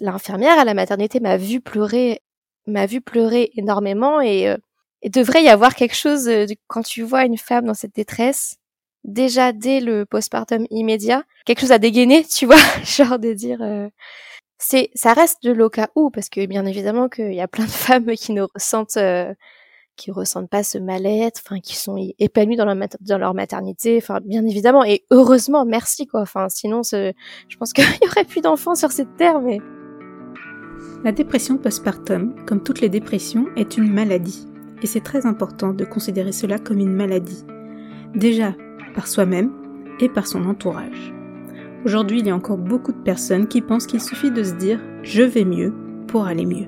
l'infirmière à la maternité m'a vu pleurer, m'a vu pleurer énormément et, euh, devrait y avoir quelque chose euh, quand tu vois une femme dans cette détresse, déjà dès le postpartum immédiat, quelque chose à dégainer, tu vois, genre de dire euh, c'est ça reste de l'au parce que bien évidemment qu'il y a plein de femmes qui ne ressentent euh, qui ressentent pas ce mal-être, enfin qui sont épanouies dans leur dans leur maternité, enfin bien évidemment et heureusement merci quoi. Enfin sinon je pense qu'il y aurait plus d'enfants sur cette terre mais La dépression postpartum, comme toutes les dépressions, est une maladie. Et c'est très important de considérer cela comme une maladie. Déjà par soi-même et par son entourage. Aujourd'hui, il y a encore beaucoup de personnes qui pensent qu'il suffit de se dire je vais mieux pour aller mieux.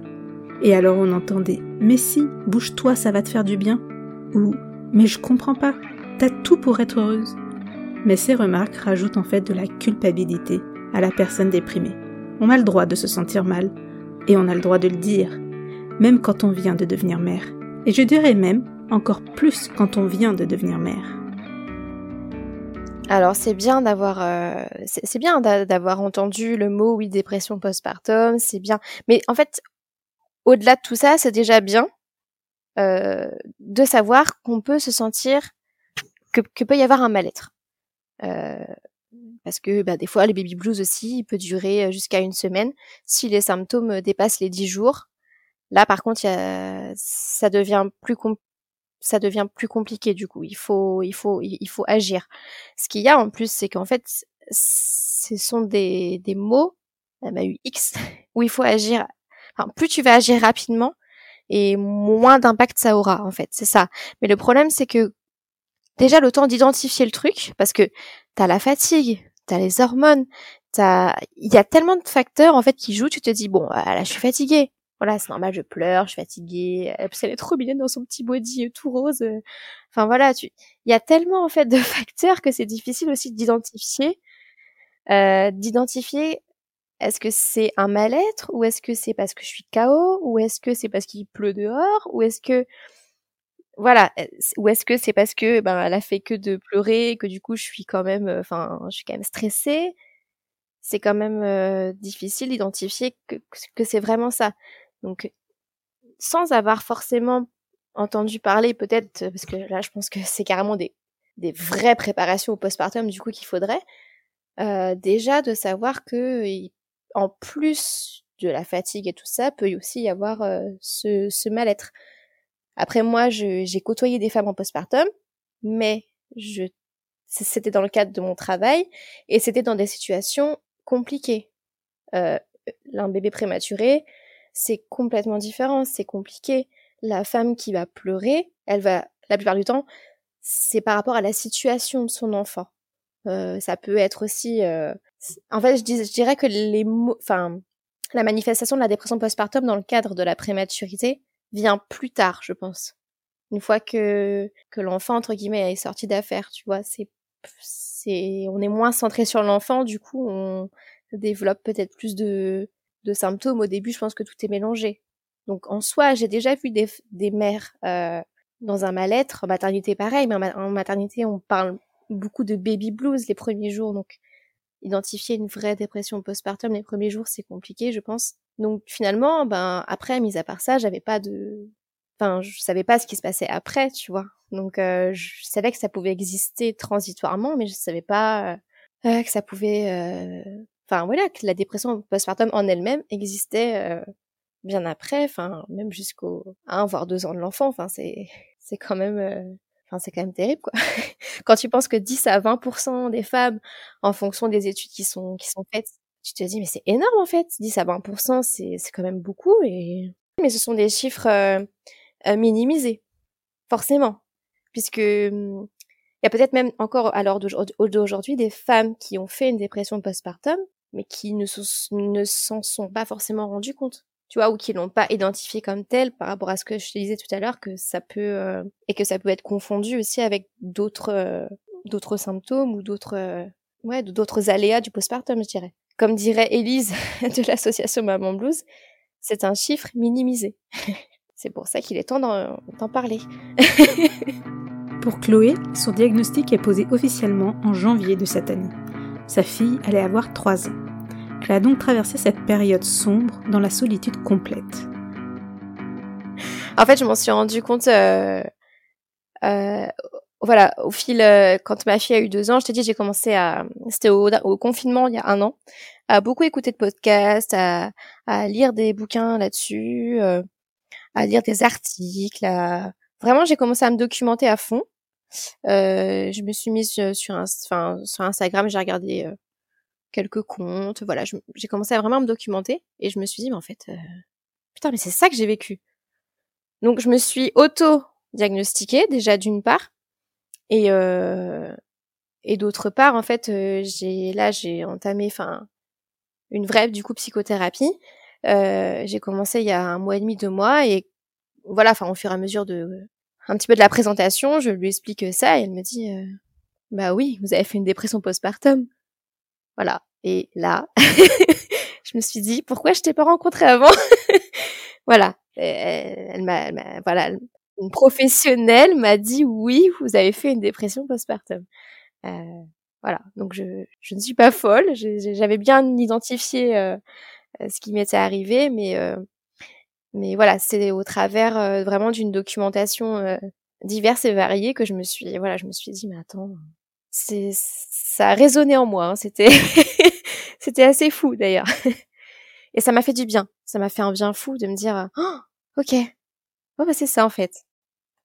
Et alors on entendait mais si, bouge-toi, ça va te faire du bien ou mais je comprends pas, t'as tout pour être heureuse. Mais ces remarques rajoutent en fait de la culpabilité à la personne déprimée. On a le droit de se sentir mal, et on a le droit de le dire, même quand on vient de devenir mère. Et je dirais même encore plus quand on vient de devenir mère. Alors c'est bien d'avoir euh, c'est bien d'avoir entendu le mot oui dépression postpartum, c'est bien. Mais en fait, au-delà de tout ça, c'est déjà bien euh, de savoir qu'on peut se sentir que, peut y avoir un mal-être. Euh, parce que bah, des fois les baby blues aussi, il peut durer jusqu'à une semaine. Si les symptômes dépassent les dix jours, là par contre, ça devient plus ça devient plus compliqué du coup. Il faut, il faut, il faut agir. Ce qu'il y a en plus, c'est qu'en fait, ce sont des, des mots, X, où il faut agir. Enfin, plus tu vas agir rapidement, et moins d'impact ça aura en fait. C'est ça. Mais le problème, c'est que déjà le temps d'identifier le truc, parce que t'as la fatigue, t'as les hormones, t'as, il y a tellement de facteurs en fait qui jouent. Tu te dis bon, ah, là je suis fatiguée. Voilà, c'est normal, je pleure, je suis fatiguée. Elle est trop mignonne dans son petit body euh, tout rose. Enfin voilà, tu, il y a tellement en fait de facteurs que c'est difficile aussi d'identifier, euh, d'identifier. Est-ce que c'est un mal-être ou est-ce que c'est parce que je suis KO ou est-ce que c'est parce qu'il pleut dehors ou est-ce que voilà, ou est-ce que c'est parce que ben elle a fait que de pleurer que du coup je suis quand même enfin je suis quand même stressée c'est quand même difficile d'identifier que, que c'est vraiment ça. Donc, sans avoir forcément entendu parler, peut-être, parce que là, je pense que c'est carrément des, des vraies préparations au postpartum, du coup, qu'il faudrait, euh, déjà de savoir que, en plus de la fatigue et tout ça, peut aussi y avoir euh, ce, ce mal-être. Après, moi, j'ai côtoyé des femmes en postpartum, mais je, c'était dans le cadre de mon travail et c'était dans des situations compliquées. Euh, un bébé prématuré, c'est complètement différent, c'est compliqué. La femme qui va pleurer, elle va, la plupart du temps, c'est par rapport à la situation de son enfant. Euh, ça peut être aussi, euh, en fait, je, dirais que les mots, enfin, la manifestation de la dépression postpartum dans le cadre de la prématurité vient plus tard, je pense. Une fois que que l'enfant entre guillemets est sorti d'affaires, tu vois, c'est c'est on est moins centré sur l'enfant, du coup on développe peut-être plus de de symptômes. Au début, je pense que tout est mélangé. Donc en soi, j'ai déjà vu des, des mères euh, dans un mal-être, en maternité pareil, mais en, maternité, on parle beaucoup de baby blues les premiers jours. Donc identifier une vraie dépression postpartum les premiers jours, c'est compliqué, je pense. Donc finalement, ben après, mis à part ça, j'avais pas de, enfin, je savais pas ce qui se passait après, tu vois. Donc euh, je savais que ça pouvait exister transitoirement, mais je savais pas euh, que ça pouvait euh, enfin voilà, que la dépression postpartum en elle-même existait euh, bien après, enfin même jusqu'au 1 voire 2 ans de l'enfant, enfin c'est c'est quand même euh, enfin c'est quand même terrible quoi. Quand tu penses que 10 à 20 des femmes en fonction des études qui sont qui sont faites, tu te dis mais c'est énorme en fait, 10 à 20% c'est c'est quand même beaucoup et mais ce sont des chiffres euh, minimisés forcément. Puisque hum, il y a peut-être même encore à l'heure d'aujourd'hui des femmes qui ont fait une dépression postpartum mais qui ne, s'en sont pas forcément rendus compte tu vois, ou qui l'ont pas identifié comme tel par rapport à ce que je te disais tout à l'heure, que ça peut euh, et que ça peut être confondu aussi avec d'autres euh, d'autres symptômes ou d'autres euh, ouais d'autres aléas du postpartum, je dirais. Comme dirait Élise de l'association Maman Blues, c'est un chiffre minimisé. c'est pour ça qu'il est temps d'en parler. pour Chloé, son diagnostic est posé officiellement en janvier de cette année. Sa fille allait avoir 3 ans. Elle a donc traversé cette période sombre dans la solitude complète. En fait, je m'en suis rendu compte, euh, euh, voilà, au fil, euh, quand ma fille a eu deux ans, je t'ai dit, j'ai commencé à, c'était au, confinement il y a un an, à beaucoup écouter de podcasts, à, à lire des bouquins là-dessus, à lire des articles, à... vraiment, j'ai commencé à me documenter à fond. Euh, je me suis mise sur, un, sur Instagram, j'ai regardé quelques comptes. Voilà, j'ai commencé à vraiment me documenter et je me suis dit, mais en fait, putain, mais c'est ça que j'ai vécu. Donc je me suis auto-diagnostiquée déjà d'une part et euh, et d'autre part en fait j'ai là j'ai entamé enfin une vraie du coup psychothérapie. Euh, j'ai commencé il y a un mois et demi, deux mois et voilà, enfin au fur et à mesure de un petit peu de la présentation, je lui explique ça et elle me dit euh, bah oui, vous avez fait une dépression postpartum. Voilà. Et là, je me suis dit pourquoi je t'ai pas rencontré avant? voilà. Elle, m'a, voilà, une professionnelle m'a dit oui, vous avez fait une dépression postpartum. Euh, voilà. Donc je, je ne suis pas folle. J'avais bien identifié euh, ce qui m'était arrivé, mais euh, mais voilà, c'est au travers euh, vraiment d'une documentation euh, diverse et variée que je me suis voilà, je me suis dit mais attends, c'est ça a résonné en moi. Hein, c'était c'était assez fou d'ailleurs. et ça m'a fait du bien. Ça m'a fait un bien fou de me dire oh, ok, oh, bah c'est ça en fait.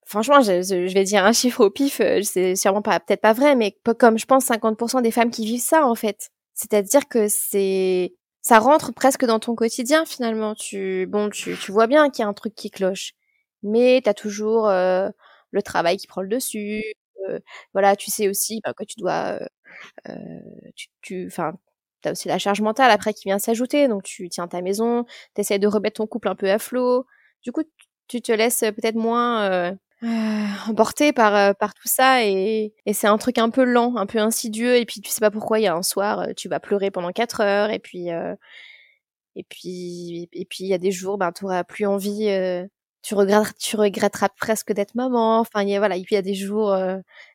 Franchement, je, je, vais dire un chiffre au pif, euh, c'est sûrement pas peut-être pas vrai, mais comme je pense 50% des femmes qui vivent ça en fait. C'est-à-dire que c'est ça rentre presque dans ton quotidien finalement. Tu bon, tu, vois bien qu'il y a un truc qui cloche, mais t'as toujours euh, le travail qui prend le dessus. Euh, voilà, tu sais aussi bah, que tu dois, euh, tu, enfin, t'as aussi la charge mentale après qui vient s'ajouter. Donc tu tiens ta maison, t'essayes de remettre ton couple un peu à flot. Du coup, tu te laisses peut-être moins euh, emporté par euh, par tout ça et, et c'est un truc un peu lent, un peu insidieux et puis tu sais pas pourquoi il y a un soir euh, tu vas pleurer pendant quatre heures et puis et puis et puis il y a des jours ben tu auras plus envie tu regretteras tu regretteras presque d'être maman. Enfin y a voilà et puis il y a des jours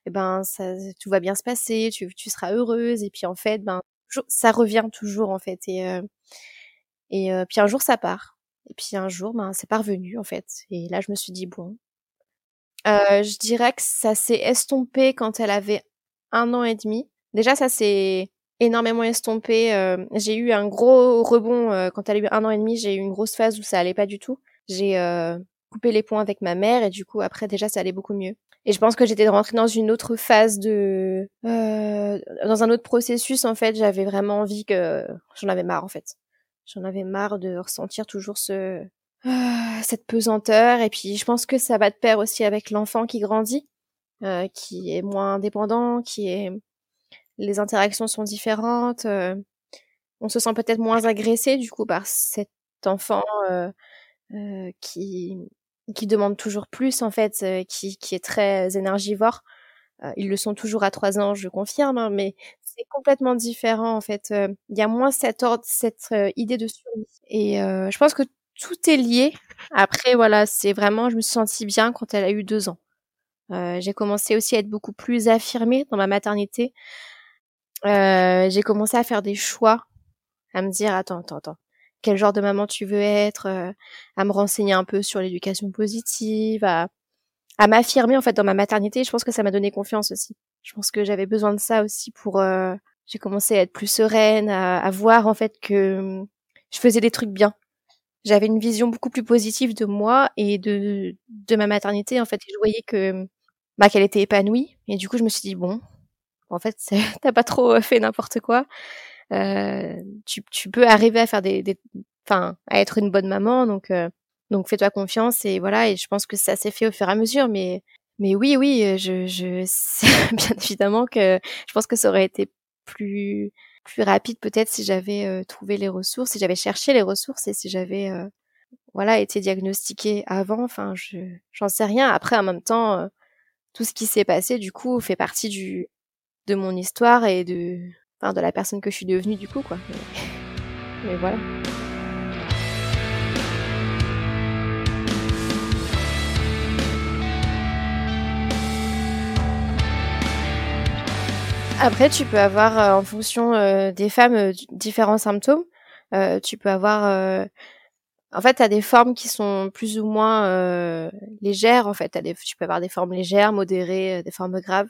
ben ça tout va bien se passer tu tu seras heureuse et puis en fait ben ça revient toujours en fait et et puis un jour ça part. Et puis un jour ben c'est pas revenu en fait et là je me suis dit bon euh, je dirais que ça s'est estompé quand elle avait un an et demi. Déjà, ça s'est énormément estompé. Euh, j'ai eu un gros rebond euh, quand elle a eu un an et demi. J'ai eu une grosse phase où ça allait pas du tout. J'ai coupé les ponts avec ma mère et du coup après déjà ça allait beaucoup mieux. Et je pense que j'étais rentrée dans une autre phase de, dans un autre processus en fait. J'avais vraiment envie que j'en avais marre en fait. J'en avais marre de ressentir toujours ce cette pesanteur. Et puis, je pense que ça va de pair aussi avec l'enfant qui grandit, euh, qui est moins indépendant, qui est les interactions sont différentes. Euh, on se sent peut-être moins agressé du coup par cet enfant euh, euh qui qui demande toujours plus en fait, euh, qui qui est très énergivore. ils le sont toujours à trois ans, je confirme, hein, mais c'est complètement différent en fait. Il y a moins cette ordre, cette idée de survie. Et je pense que tout est lié. Après, voilà, c'est vraiment, je me suis sentie bien quand elle a eu deux ans. Euh, j'ai commencé aussi à être beaucoup plus affirmée dans ma maternité. Euh, j'ai commencé à faire des choix, à me dire, attends, attends, attends, quel genre de maman tu veux être, euh, à me renseigner un peu sur l'éducation positive, à, à m'affirmer en fait dans ma maternité. Je pense que ça m'a donné confiance aussi. Je pense que j'avais besoin de ça aussi pour. J'ai commencé à être plus sereine, à, à voir en fait que hum, je faisais des trucs bien j'avais une vision beaucoup plus positive de moi et de, de ma maternité en fait. Je voyais que bah qu'elle était épanouie et du coup je me suis dit bon en fait t'as pas trop fait n'importe quoi. Euh, tu, tu peux arriver à faire des enfin à être une bonne maman donc euh, donc fais-toi confiance et voilà et je pense que ça s'est fait au fur et à mesure mais mais oui oui je je sais bien évidemment que je pense que ça aurait été plus plus rapide peut-être si j'avais euh, trouvé les ressources, si j'avais cherché les ressources et si j'avais euh, voilà été diagnostiquée avant. Enfin, je j'en sais rien. Après, en même temps, euh, tout ce qui s'est passé du coup fait partie du de mon histoire et de enfin de la personne que je suis devenue du coup quoi. mais voilà. Après, tu peux avoir, euh, en fonction euh, des femmes, euh, différents symptômes. tu peux avoir, en fait, tu as des formes qui sont plus ou moins légères. En fait, des, tu peux avoir des formes légères, modérées, des formes graves.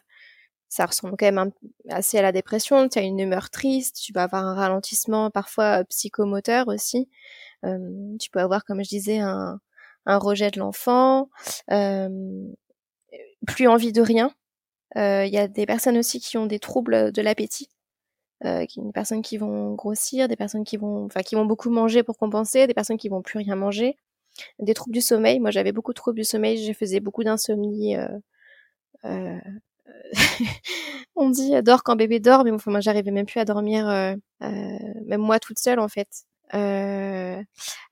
Ça ressemble quand même assez à la dépression. Tu as une humeur triste. Tu peux avoir un ralentissement, parfois psychomoteur aussi. tu peux avoir, comme je disais, un, un rejet de l'enfant, plus envie de rien. Euh, il y a des personnes aussi qui ont des troubles de l'appétit. euh, des personnes qui vont grossir, des personnes qui vont, enfin, qui vont beaucoup manger pour compenser, des personnes qui vont plus rien manger, des troubles du sommeil. Moi, j'avais beaucoup de troubles du sommeil, je faisais beaucoup d'insomnie. Euh, euh, on dit dors quand bébé dort, mais moi, j'arrivais même plus à dormir, même moi toute seule en fait.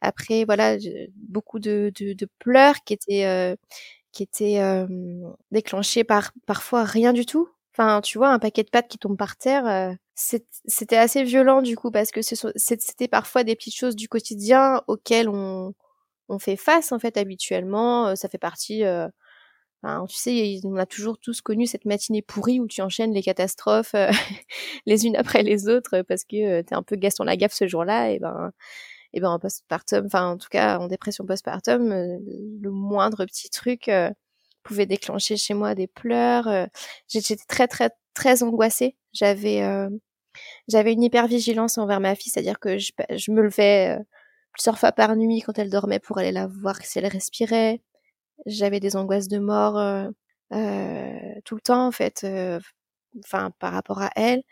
après, voilà, beaucoup de, de, de, pleurs qui étaient qui étaient déclenchés par parfois rien du tout. Enfin, tu vois, un paquet de pâtes qui tombe par terre, c'était assez violent du coup parce que c'était parfois des petites choses du quotidien auxquelles on, on fait face en fait habituellement. Ça fait partie. Euh, tu sais, on a toujours tous connu cette matinée pourrie où tu enchaînes les catastrophes les unes après les autres parce que t'es un peu Gaston Lagaffe ce jour-là. Et ben, et ben en postpartum, enfin en tout cas en dépression postpartum, le moindre petit truc pouvait déclencher chez moi des pleurs. J'étais très très très angoissée. J'avais j'avais une hypervigilance envers ma fille, c'est-à-dire que je, je, me levais euh, plusieurs fois par nuit quand elle dormait pour aller la voir si elle respirait. J'avais des angoisses de mort euh, euh, tout le temps en fait, enfin par rapport à elle.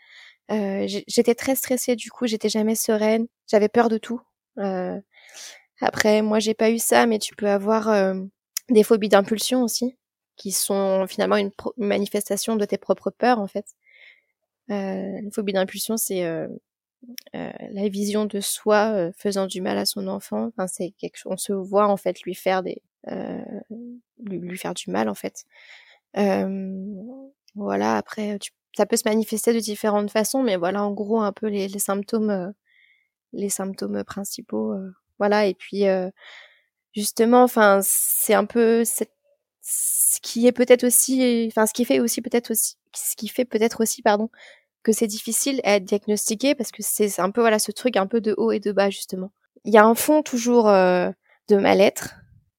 j'étais très stressée du coup, j'étais jamais sereine, j'avais peur de tout. Après, moi j'ai pas eu ça, mais tu peux avoir des phobies d'impulsion aussi, qui sont finalement une, manifestation de tes propres peurs en fait. Euh, la phobie d'impulsion, c'est euh, euh, la vision de soi faisant du mal à son enfant. Enfin, c'est quelque on se voit en fait lui faire des, lui, lui, faire du mal en fait. voilà. Après, tu, ça peut se manifester de différentes façons, mais voilà en gros un peu les, les symptômes, les symptômes principaux. voilà. Et puis justement, enfin, c'est un peu ce qui est peut-être aussi, enfin, ce qui fait aussi peut-être aussi, ce qui fait peut-être aussi, pardon, que c'est difficile à être diagnostiqué parce que c'est un peu voilà ce truc un peu de haut et de bas justement. Il y a un fond toujours euh, de mal-être,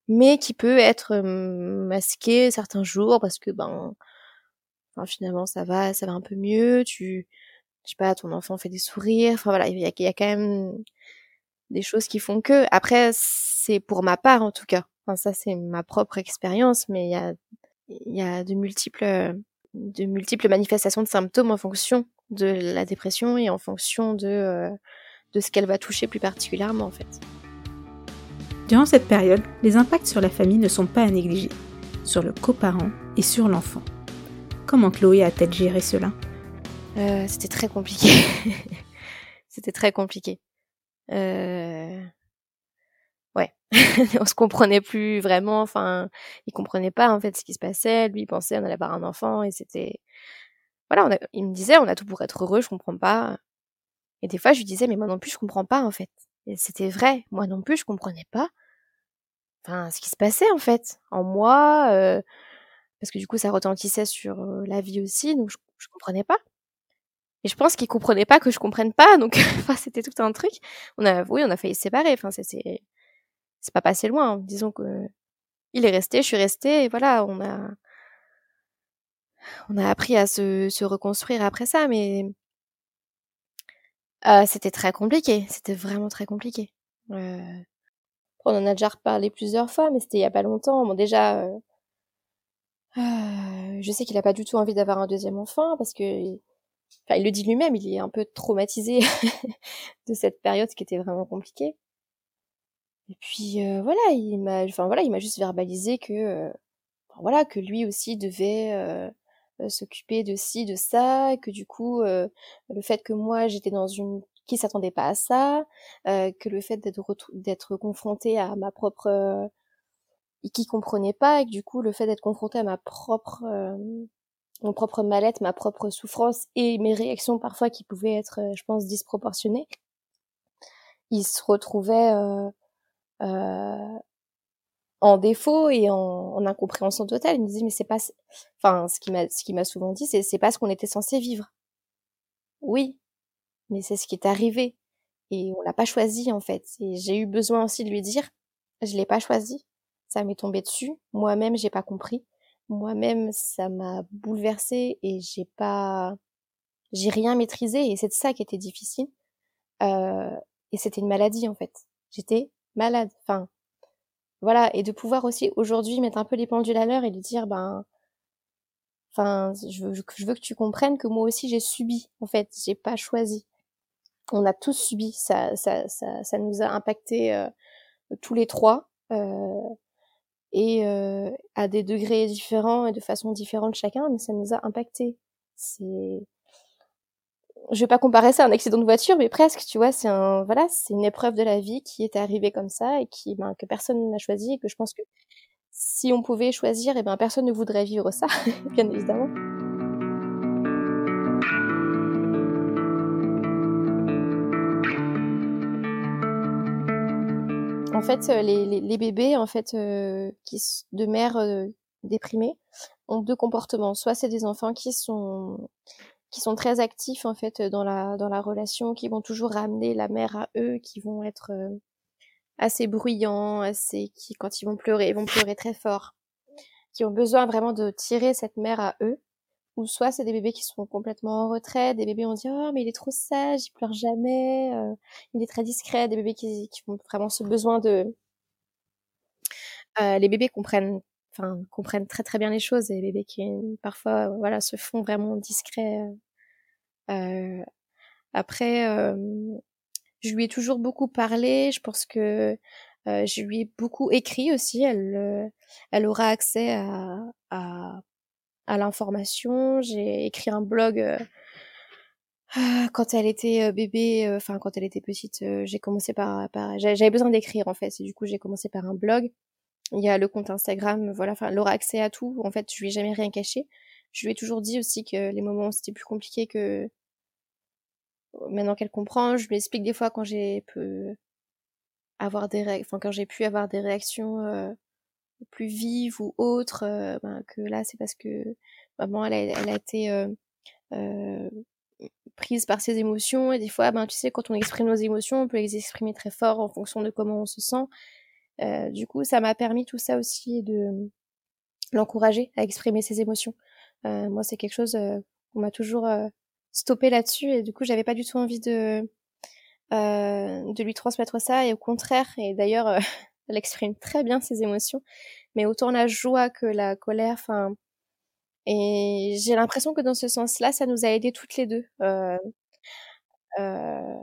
mais qui peut être masqué certains jours parce que ben, enfin, finalement ça va, ça va un peu mieux. Tu, je sais pas, ton enfant fait des sourires. Enfin voilà, il y a, quand même des choses qui font que. Après, c'est pour ma part en tout cas. Enfin ça c'est ma propre expérience, mais il y a, y a de multiples de multiples manifestations de symptômes en fonction de la dépression et en fonction de, euh, de ce qu'elle va toucher plus particulièrement en fait. Durant cette période, les impacts sur la famille ne sont pas à négliger, sur le coparent et sur l'enfant. Comment Chloé a-t-elle géré cela? Euh, C'était très compliqué. C'était très compliqué. Euh... Ouais, on se comprenait plus vraiment. Enfin, il comprenait pas en fait ce qui se passait. Lui, il pensait on allait avoir un enfant et c'était voilà, il me disait, on a tout pour être heureux, je comprends pas. Et des fois, je lui disais, mais moi non plus, je comprends pas, en fait. Et c'était vrai, moi non plus, je comprenais pas. Enfin, ce qui se passait, en fait, en moi, euh, parce que du coup, ça retentissait sur euh, la vie aussi, donc je, je comprenais pas. Et je pense qu'il comprenait pas que je comprenne pas, donc enfin, c'était tout un truc. On a, oui, on a failli se séparer. Enfin, c'est, c'est pas passé loin. Hein. Disons que il est resté, je suis restée, et voilà, on a, on a appris à se, se reconstruire après ça, mais euh, c'était très compliqué. C'était vraiment très compliqué. Euh, on en a déjà reparlé plusieurs fois, mais c'était il y a pas longtemps. Bon, déjà, euh, euh je sais qu'il a pas du tout envie d'avoir un deuxième enfant parce que, enfin, il le dit lui-même, il est un peu traumatisé de cette période qui était vraiment compliquée. Et puis euh, voilà, il m'a, enfin voilà, il m'a juste verbalisé que, voilà, que lui aussi devait euh, s'occuper de ci, de ça, que du coup, euh, le fait que moi j'étais dans une qui s'attendait pas à ça, euh, que le fait d'être d'être confronté à ma propre euh, qui comprenait pas et que du coup le fait d'être confronté à ma propre mon propre mal-être, ma propre souffrance et mes réactions parfois qui pouvaient être, je pense, disproportionnées, il se retrouvait euh, en défaut et en, en, incompréhension totale. Il me disait mais c'est pas, enfin ce qui m'a ce qui m'a souvent dit c'est c'est pas ce qu'on était censé vivre. Oui, mais c'est ce qui est arrivé et on l'a pas choisi en fait. Et j'ai eu besoin aussi de lui dire je l'ai pas choisi, ça m'est tombé dessus. Moi-même j'ai pas compris. Moi-même ça m'a bouleversée et j'ai pas j'ai rien maîtrisé et c'est ça qui était difficile. Euh, et c'était une maladie en fait. J'étais malade. Enfin, voilà, et de pouvoir aussi aujourd'hui mettre un peu les pendules à l'heure et lui dire, ben, Enfin, je veux, je veux que tu comprennes que moi aussi j'ai subi. En fait, j'ai pas choisi. On a tous subi. Ça, ça, ça, ça nous a impacté euh, tous les trois euh, et euh, à des degrés différents et de façon différente chacun, mais ça nous a impacté. C'est je vais pas comparer ça à un accident de voiture, mais presque, tu vois, c'est un, voilà, c'est une épreuve de la vie qui est arrivée comme ça et qui, ben, que personne n'a choisi et que je pense que si on pouvait choisir, et eh ben, personne ne voudrait vivre ça, bien évidemment. En fait, euh, les, les, les bébés, en fait, euh, qui de mères euh, déprimées, ont deux comportements. Soit c'est des enfants qui sont qui sont très actifs en fait dans la dans la relation, qui vont toujours ramener la mère à eux, qui vont être euh, assez bruyants, assez qui quand ils vont pleurer, ils vont pleurer très fort, qui ont besoin vraiment de tirer cette mère à eux. Ou soit c'est des bébés qui sont complètement en retrait, des bébés on dit oh mais il est trop sage, il pleure jamais, euh, il est très discret, des bébés qui, qui ont vraiment ce besoin de euh, les bébés comprennent enfin, comprennent très très bien les choses et les bébés qui parfois voilà se font vraiment discrets. Euh, après, je lui ai toujours beaucoup parlé. Je pense que je lui ai beaucoup écrit aussi. Elle, aura accès à, à l'information. J'ai écrit un blog. Ah, quand elle était bébé, enfin quand elle était petite, j'ai commencé par, par j'avais besoin d'écrire en fait. Et du coup, j'ai commencé par un blog. Il y a le compte Instagram, voilà, enfin, elle aura accès à tout. En fait, je lui ai jamais rien caché. Je lui ai toujours dit aussi que les moments c'était plus compliqué que maintenant qu'elle comprend, je lui explique des fois quand j'ai pu avoir des enfin quand j'ai pu avoir des réactions euh, plus vives ou autres, euh, ben, que là c'est parce que maman elle a, elle a été euh, euh, prise par ses émotions et des fois ben tu sais quand on exprime nos émotions on peut les exprimer très fort en fonction de comment on se sent euh, du coup, ça m'a permis tout ça aussi de l'encourager à exprimer ses émotions. Euh, moi, c'est quelque chose euh, qu'on m'a toujours stoppé là-dessus et du coup, j'avais pas du tout envie de de lui transmettre ça et au contraire. Et d'ailleurs, elle exprime très bien ses émotions, mais autant la joie que la colère. Enfin, et j'ai l'impression que dans ce sens-là, ça nous a aidés toutes les deux. Euh, euh,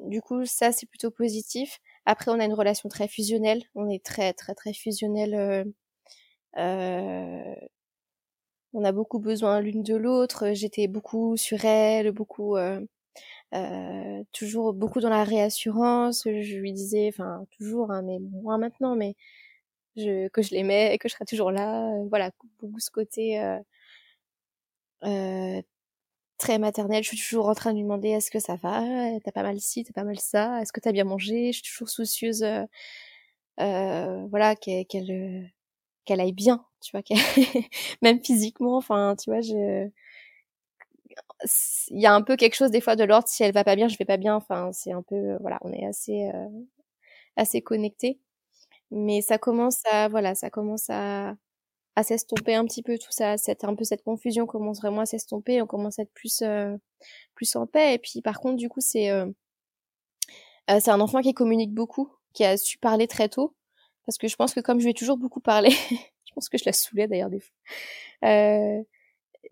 du coup, ça c'est plutôt positif. Après, on a une relation très fusionnelle. On est très, très, très fusionnel. Euh, on a beaucoup besoin l'une de l'autre. J'étais beaucoup sur elle, beaucoup, euh, toujours beaucoup dans la réassurance. Je lui disais, enfin, toujours, hein, mais moins maintenant, mais que je l'aimais et que je serais toujours là. Voilà, beaucoup ce côté euh, très maternelle. Je suis toujours en train de lui demander est-ce que ça va? T'as pas mal ci, t'as pas mal ça? Est-ce que t'as bien mangé? Je suis toujours soucieuse, euh, euh voilà, qu'elle euh, qu'elle aille bien, tu vois, même physiquement. Enfin, tu vois, je il y a un peu quelque chose des fois de l'ordre si elle va pas bien, je vais pas bien. Enfin, c'est un peu voilà, on est assez euh, assez connectés. Mais ça commence à voilà, ça commence à à s'estomper un petit peu tout ça, cette un peu cette confusion commence vraiment à s'estomper, on commence à être plus euh, plus en paix. Et puis par contre, du coup, c'est euh, euh, c'est un enfant qui communique beaucoup, qui a su parler très tôt, parce que je pense que comme je lui ai toujours beaucoup parlé, je pense que je la saoulais d'ailleurs des fois.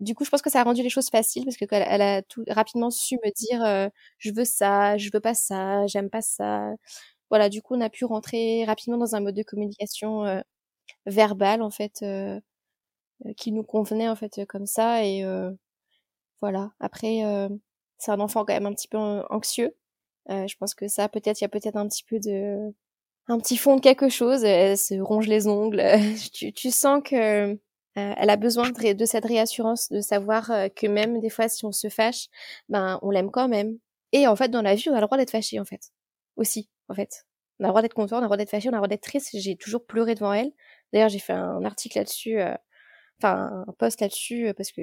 Euh, du coup, je pense que ça a rendu les choses faciles parce que elle, a tout rapidement su me dire je veux ça, je veux pas ça, j'aime pas ça. Voilà, du coup, on a pu rentrer rapidement dans un mode de communication verbal en fait euh, euh, qui nous convenait en fait comme ça. Et euh, voilà. Après c'est un enfant quand même un petit peu anxieux. Je pense que ça peut-être il y a peut-être un petit peu de un petit fond de quelque chose. Elle se ronge les ongles. Tu, tu sens que elle a besoin de, de, cette réassurance, de savoir que même des fois, si on se fâche, ben on l'aime quand même. Et en fait, dans la vie, on a le droit d'être fâché, en fait, aussi, en fait. On a le droit d'être content, on a le droit d'être fâché, on a le droit d'être triste. J'ai toujours pleuré devant elle. D'ailleurs, j'ai fait un article là-dessus, euh, enfin un post là-dessus euh, parce que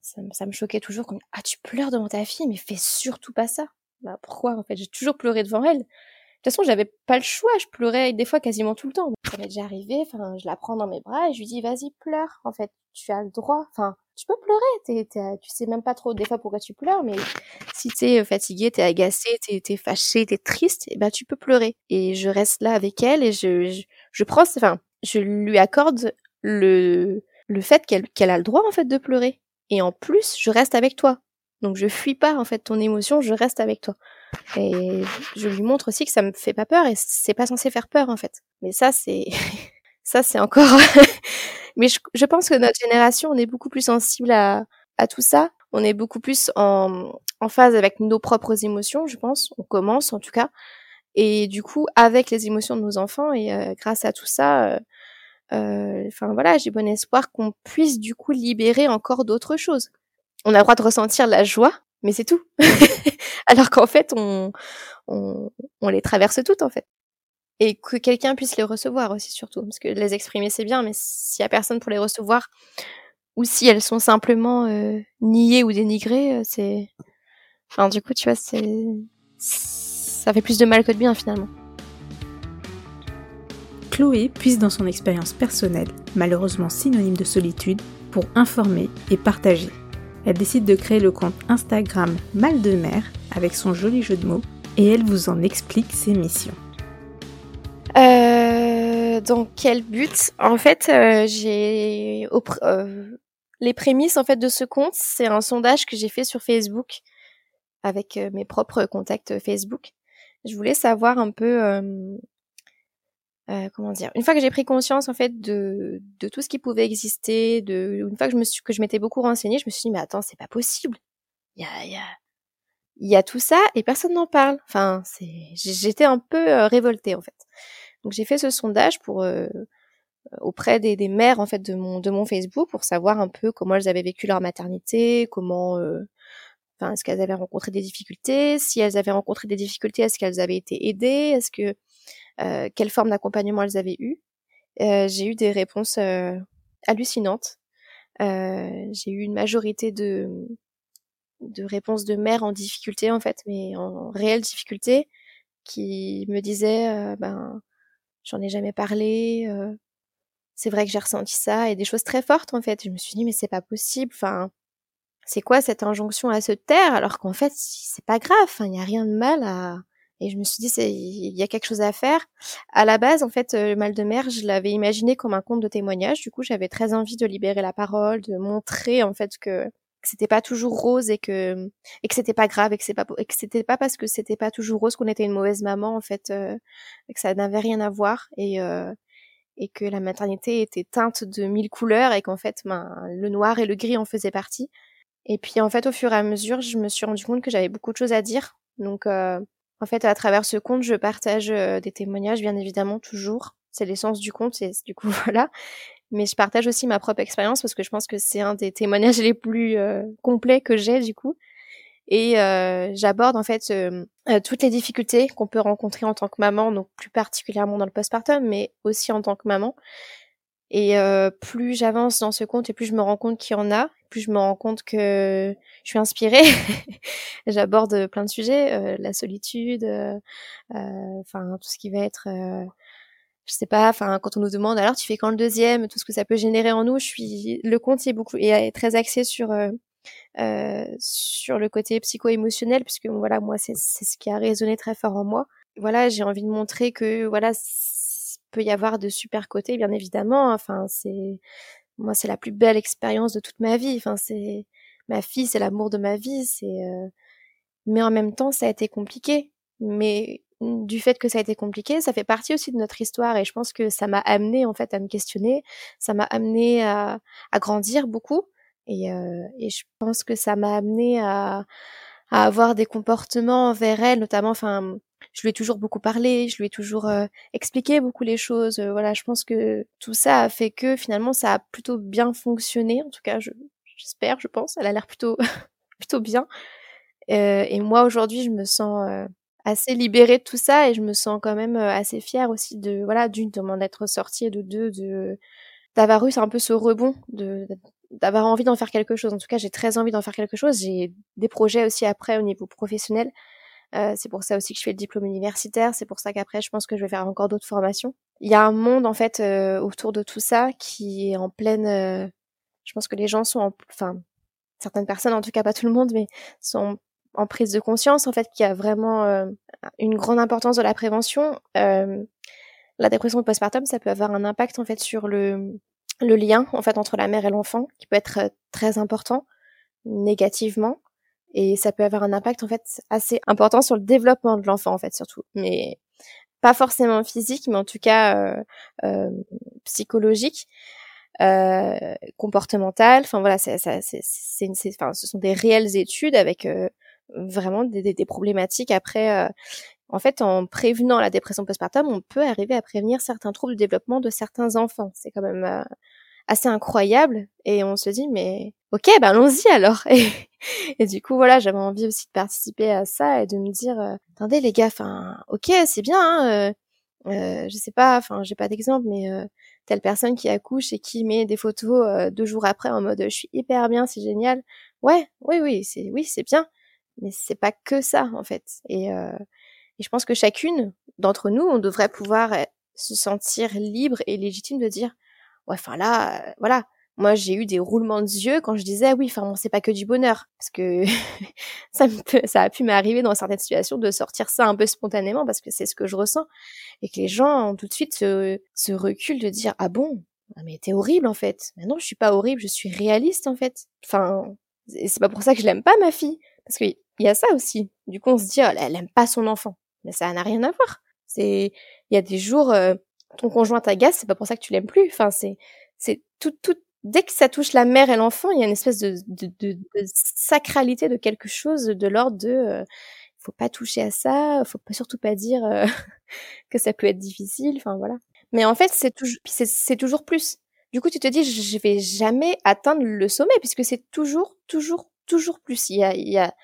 ça, ça, me choquait toujours. Comme ah tu pleures devant ta fille, mais fais surtout pas ça. Bah pourquoi en fait? J'ai toujours pleuré devant elle. De toute façon, j'avais pas le choix. Je pleurais des fois quasiment tout le temps. Ça m'est déjà arrivé. Enfin, je la prends dans mes bras et je lui dis vas-y pleure. En fait, tu as le droit. Enfin, tu peux pleurer. tu sais même pas trop des fois pourquoi tu pleures, mais si t'es fatigué, t'es agacé, t'es es fâché, t'es triste, et eh ben tu peux pleurer. Et je reste là avec elle et je je, je prends. Enfin, je lui accorde le le fait qu'elle qu'elle a le droit en fait de pleurer. Et en plus, je reste avec toi. Donc je fuis pas en fait ton émotion, je reste avec toi. Et je lui montre aussi que ça me fait pas peur et c'est pas censé faire peur en fait. Mais ça c'est ça c'est encore mais je, pense que notre génération on est beaucoup plus sensible à, tout ça. On est beaucoup plus en, en phase avec nos propres émotions, je pense. On commence en tout cas. Et du coup, avec les émotions de nos enfants et euh, grâce à tout ça, euh, euh, enfin voilà, j'ai bon espoir qu'on puisse du coup libérer encore d'autres choses. On a le droit de ressentir la joie, mais c'est tout. Alors qu'en fait, on, les traverse toutes en fait. Et que quelqu'un puisse les recevoir aussi surtout, parce que les exprimer c'est bien, mais s'il y a personne pour les recevoir, ou si elles sont simplement euh, niées ou dénigrées, c'est, enfin du coup tu vois, ça fait plus de mal que de bien finalement. Chloé puise dans son expérience personnelle, malheureusement synonyme de solitude, pour informer et partager. Elle décide de créer le compte Instagram Mal de Mer avec son joli jeu de mots et elle vous en explique ses missions. Euh, dans quel but? En fait, euh, j'ai euh, les prémices en fait de ce compte, c'est un sondage que j'ai fait sur Facebook avec euh, mes propres contacts Facebook. Je voulais savoir un peu euh, comment dire? Une fois que j'ai pris conscience en fait de, de tout ce qui pouvait exister de une fois que je me suis que je m'étais beaucoup renseignée je me suis dit mais attends c'est pas possible. Il y a y a y a tout ça et personne n'en parle. Enfin c'est j'étais un peu euh, révoltée en fait. Donc j'ai fait ce sondage pour euh, auprès des, des mères en fait de mon de mon Facebook pour savoir un peu comment elles avaient vécu leur maternité comment enfin est-ce qu'elles avaient rencontré des difficultés? Si elles avaient rencontré des difficultés est-ce qu'elles avaient été aidées? Est-ce que euh, quelle forme d'accompagnement elles avaient eu. Euh, j'ai eu des réponses euh, hallucinantes. j'ai eu une majorité de, de réponses de mères en difficulté en fait, mais en, réelle difficulté, qui me disaient ben j'en ai jamais parlé, c'est vrai que j'ai ressenti ça et des choses très fortes en fait. Je me suis dit mais c'est pas possible. Enfin, c'est quoi cette injonction à se taire alors qu'en fait c'est pas grave. Il n'y a rien de mal à et je me suis dit, il y a quelque chose à faire. À la base, en fait, le euh, mal de mer, je l'avais imaginé comme un conte de témoignage. Du coup, j'avais très envie de libérer la parole, de montrer en fait que, c'était pas toujours rose et que et que c'était pas grave et que c'est pas et que c'était pas parce que c'était pas toujours rose qu'on était une mauvaise maman en fait, euh, que ça n'avait rien à voir et euh, et que la maternité était teinte de mille couleurs et qu'en fait, ben, le noir et le gris en faisaient partie. Et puis en fait, au fur et à mesure, je me suis rendu compte que j'avais beaucoup de choses à dire. Donc euh, en fait, à travers ce compte, je partage euh, des témoignages, bien évidemment, toujours. C'est l'essence du compte, et du coup, voilà. Mais je partage aussi ma propre expérience parce que je pense que c'est un des témoignages les plus euh, complets que j'ai, du coup. Et euh, j'aborde en fait toutes les difficultés qu'on peut rencontrer en tant que maman, donc plus particulièrement dans le postpartum, mais aussi en tant que maman. Et plus j'avance dans ce compte et plus je me rends compte qu'il y en a, je me rends compte que je suis inspirée. J'aborde plein de sujets, euh, la solitude, euh, enfin tout ce qui va être, je sais pas, enfin quand on nous demande alors tu fais quand le deuxième, tout ce que ça peut générer en nous, je suis, le compte est beaucoup est très axé sur sur le côté psycho-émotionnel puisque voilà moi c'est ce qui a résonné très fort en moi. Voilà j'ai envie de montrer que voilà peut y avoir de super côtés, bien évidemment. Enfin, c'est moi, c'est la plus belle expérience de toute ma vie. Enfin, c'est ma fille, c'est l'amour de ma vie. C'est, euh, mais en même temps, ça a été compliqué. Mais du fait que ça a été compliqué, ça fait partie aussi de notre histoire et je pense que ça m'a amené en fait à me questionner, ça m'a amené à, à, grandir beaucoup et, euh, et je pense que ça m'a amené à, à avoir des comportements envers elle, notamment, enfin, je lui ai toujours beaucoup parlé, je lui ai toujours euh, expliqué beaucoup les choses. Euh, voilà, je pense que tout ça a fait que finalement ça a plutôt bien fonctionné. En tout cas, j'espère, je pense. Elle a l'air plutôt plutôt bien. Euh, et moi aujourd'hui, je me sens assez libérée de tout ça et je me sens quand même assez fière aussi de voilà d'une de m'en être sortie et de deux de d'avoir eu un peu ce rebond d'avoir envie d'en faire quelque chose. En tout cas, j'ai très envie d'en faire quelque chose. J'ai des projets aussi après au niveau professionnel. Euh, c'est pour ça aussi que je fais le diplôme universitaire. C'est pour ça qu'après, je pense que je vais faire encore d'autres formations. Il y a un monde en fait euh, autour de tout ça qui est en pleine. Euh, je pense que les gens sont, en, enfin, certaines personnes, en tout cas pas tout le monde, mais sont en prise de conscience en fait qu'il y a vraiment une grande importance de la prévention. la dépression postpartum, ça peut avoir un impact en fait sur le le lien en fait entre la mère et l'enfant qui peut être très important négativement et ça peut avoir un impact en fait assez important sur le développement de l'enfant en fait surtout. Mais pas forcément physique mais en tout cas euh, euh, psychologique euh, comportementale enfin voilà c'est c'est enfin ce sont des réelles études avec euh, vraiment des, des, des, problématiques. Après en fait, en prévenant la dépression postpartum, on peut arriver à prévenir certains troubles de développement de certains enfants. C'est quand même euh, assez incroyable. Et on se dit, mais ok, ben allons-y alors. Et, du coup, voilà, j'avais envie aussi de participer à ça et de me dire, euh, attendez les gars, enfin, ok, c'est bien. Hein, euh, euh, je sais pas, enfin, j'ai pas d'exemple, mais telle personne qui accouche et qui met des photos deux jours après en mode, je suis hyper bien, c'est génial. Ouais, oui, oui, c'est oui, c'est bien. Mais c'est pas que ça en fait. Et et je pense que chacune d'entre nous, on devrait pouvoir euh, se sentir libre et légitime de dire, ouais, enfin là, euh, voilà, moi j'ai eu des roulements de yeux quand je disais oui, enfin bon, c'est pas que du bonheur, parce que ça, me ça a pu m'arriver dans certaines situations de sortir ça un peu spontanément parce que c'est ce que je ressens et que les gens tout de suite se, se reculent de dire ah bon, ah, mais t'es horrible en fait. Mais non, je suis pas horrible, je suis réaliste en fait. Enfin, c'est pas pour ça que je l'aime pas ma fille, parce qu'il y a ça aussi. Du coup, on se dit oh, elle aime pas son enfant mais ça n'a rien à voir. C'est, il y a des jours, euh, ton conjoint t'agace, c'est pas pour ça que tu l'aimes plus. Enfin, c'est, c'est tout, tout, dès que ça touche la mère et l'enfant, il y a une espèce de, de, de, sacralité de quelque chose de l'ordre de, euh, faut pas toucher à ça, faut pas surtout pas dire euh, que ça peut être difficile. Enfin voilà. Mais en fait, c'est toujours, c'est toujours plus. Du coup, tu te dis, je vais jamais atteindre le sommet puisque c'est toujours, toujours, toujours plus. Il y a, il y a,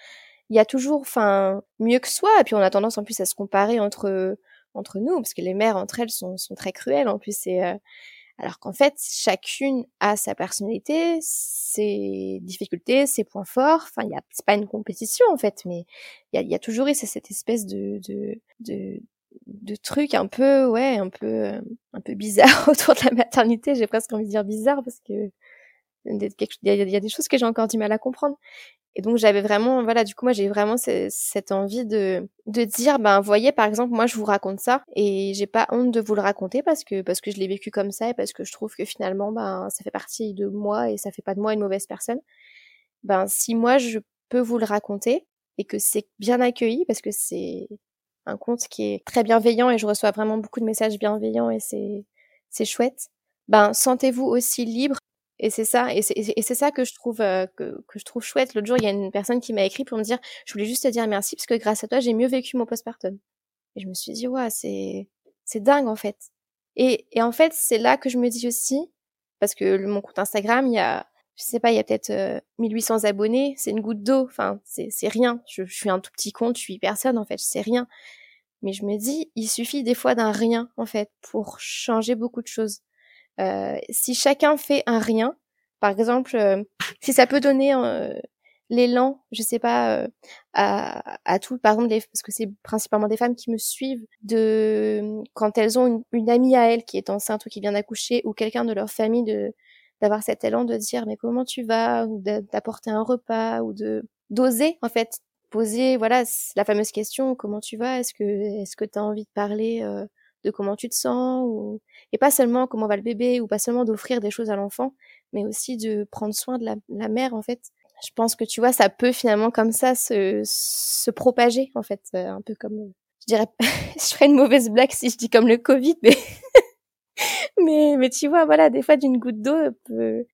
il y a toujours, enfin, mieux que soi. Et puis on a tendance en plus à se comparer entre entre nous, parce que les mères entre elles sont, sont très cruelles en plus. Et, euh, alors qu'en fait, chacune a sa personnalité, ses difficultés, ses points forts. Enfin, il y a, c'est pas une compétition en fait, mais il y a, y a toujours eu cette espèce de, de, de, de truc un peu, ouais, un peu, un peu bizarre autour de la maternité. J'ai presque envie de dire bizarre parce que il y, a des choses que j'ai encore du mal à comprendre. Et donc j'avais vraiment, voilà, du coup moi j'ai vraiment cette envie de de dire, ben voyez par exemple moi je vous raconte ça et j'ai pas honte de vous le raconter parce que parce que je l'ai vécu comme ça et parce que je trouve que finalement ben ça fait partie de moi et ça fait pas de moi une mauvaise personne. Ben si moi je peux vous le raconter et que c'est bien accueilli parce que c'est un compte qui est très bienveillant et je reçois vraiment beaucoup de messages bienveillants et c'est c'est chouette. Ben sentez-vous aussi libre et c'est ça, et c'est ça que je trouve euh, que, que, je trouve chouette. L'autre jour, il y a une personne qui m'a écrit pour me dire, je voulais juste te dire merci parce que grâce à toi, j'ai mieux vécu mon postpartum. Et je me suis dit, ouais, c'est c'est dingue en fait. Et, et en fait, c'est là que je me dis aussi, parce que mon compte Instagram, il y a, je sais pas, il y a peut-être 1800 euh, abonnés, c'est une goutte d'eau. Enfin, c'est rien. Je, je, suis un tout petit compte, je suis personne en fait, c'est rien. Mais je me dis, il suffit des fois d'un rien en fait pour changer beaucoup de choses. Euh, si chacun fait un rien, par exemple, euh, si ça peut donner euh, l'élan, je sais pas, à, à tout, par exemple, parce que c'est principalement des femmes qui me suivent, de quand elles ont une, amie à elles qui est enceinte ou qui vient d'accoucher, ou quelqu'un de leur famille de d'avoir cet élan de dire mais comment tu vas, ou d'apporter un repas, ou de d'oser en fait poser voilà la fameuse question comment tu vas, est-ce que est-ce que tu as envie de parler de comment tu te sens ou et pas seulement comment va le bébé ou pas seulement d'offrir des choses à l'enfant mais aussi de prendre soin de la, mère en fait je pense que tu vois ça peut finalement comme ça se, se propager en fait euh, un peu comme je dirais je ferais une mauvaise blague si je dis comme le covid mais mais mais tu vois voilà des fois d'une goutte d'eau peut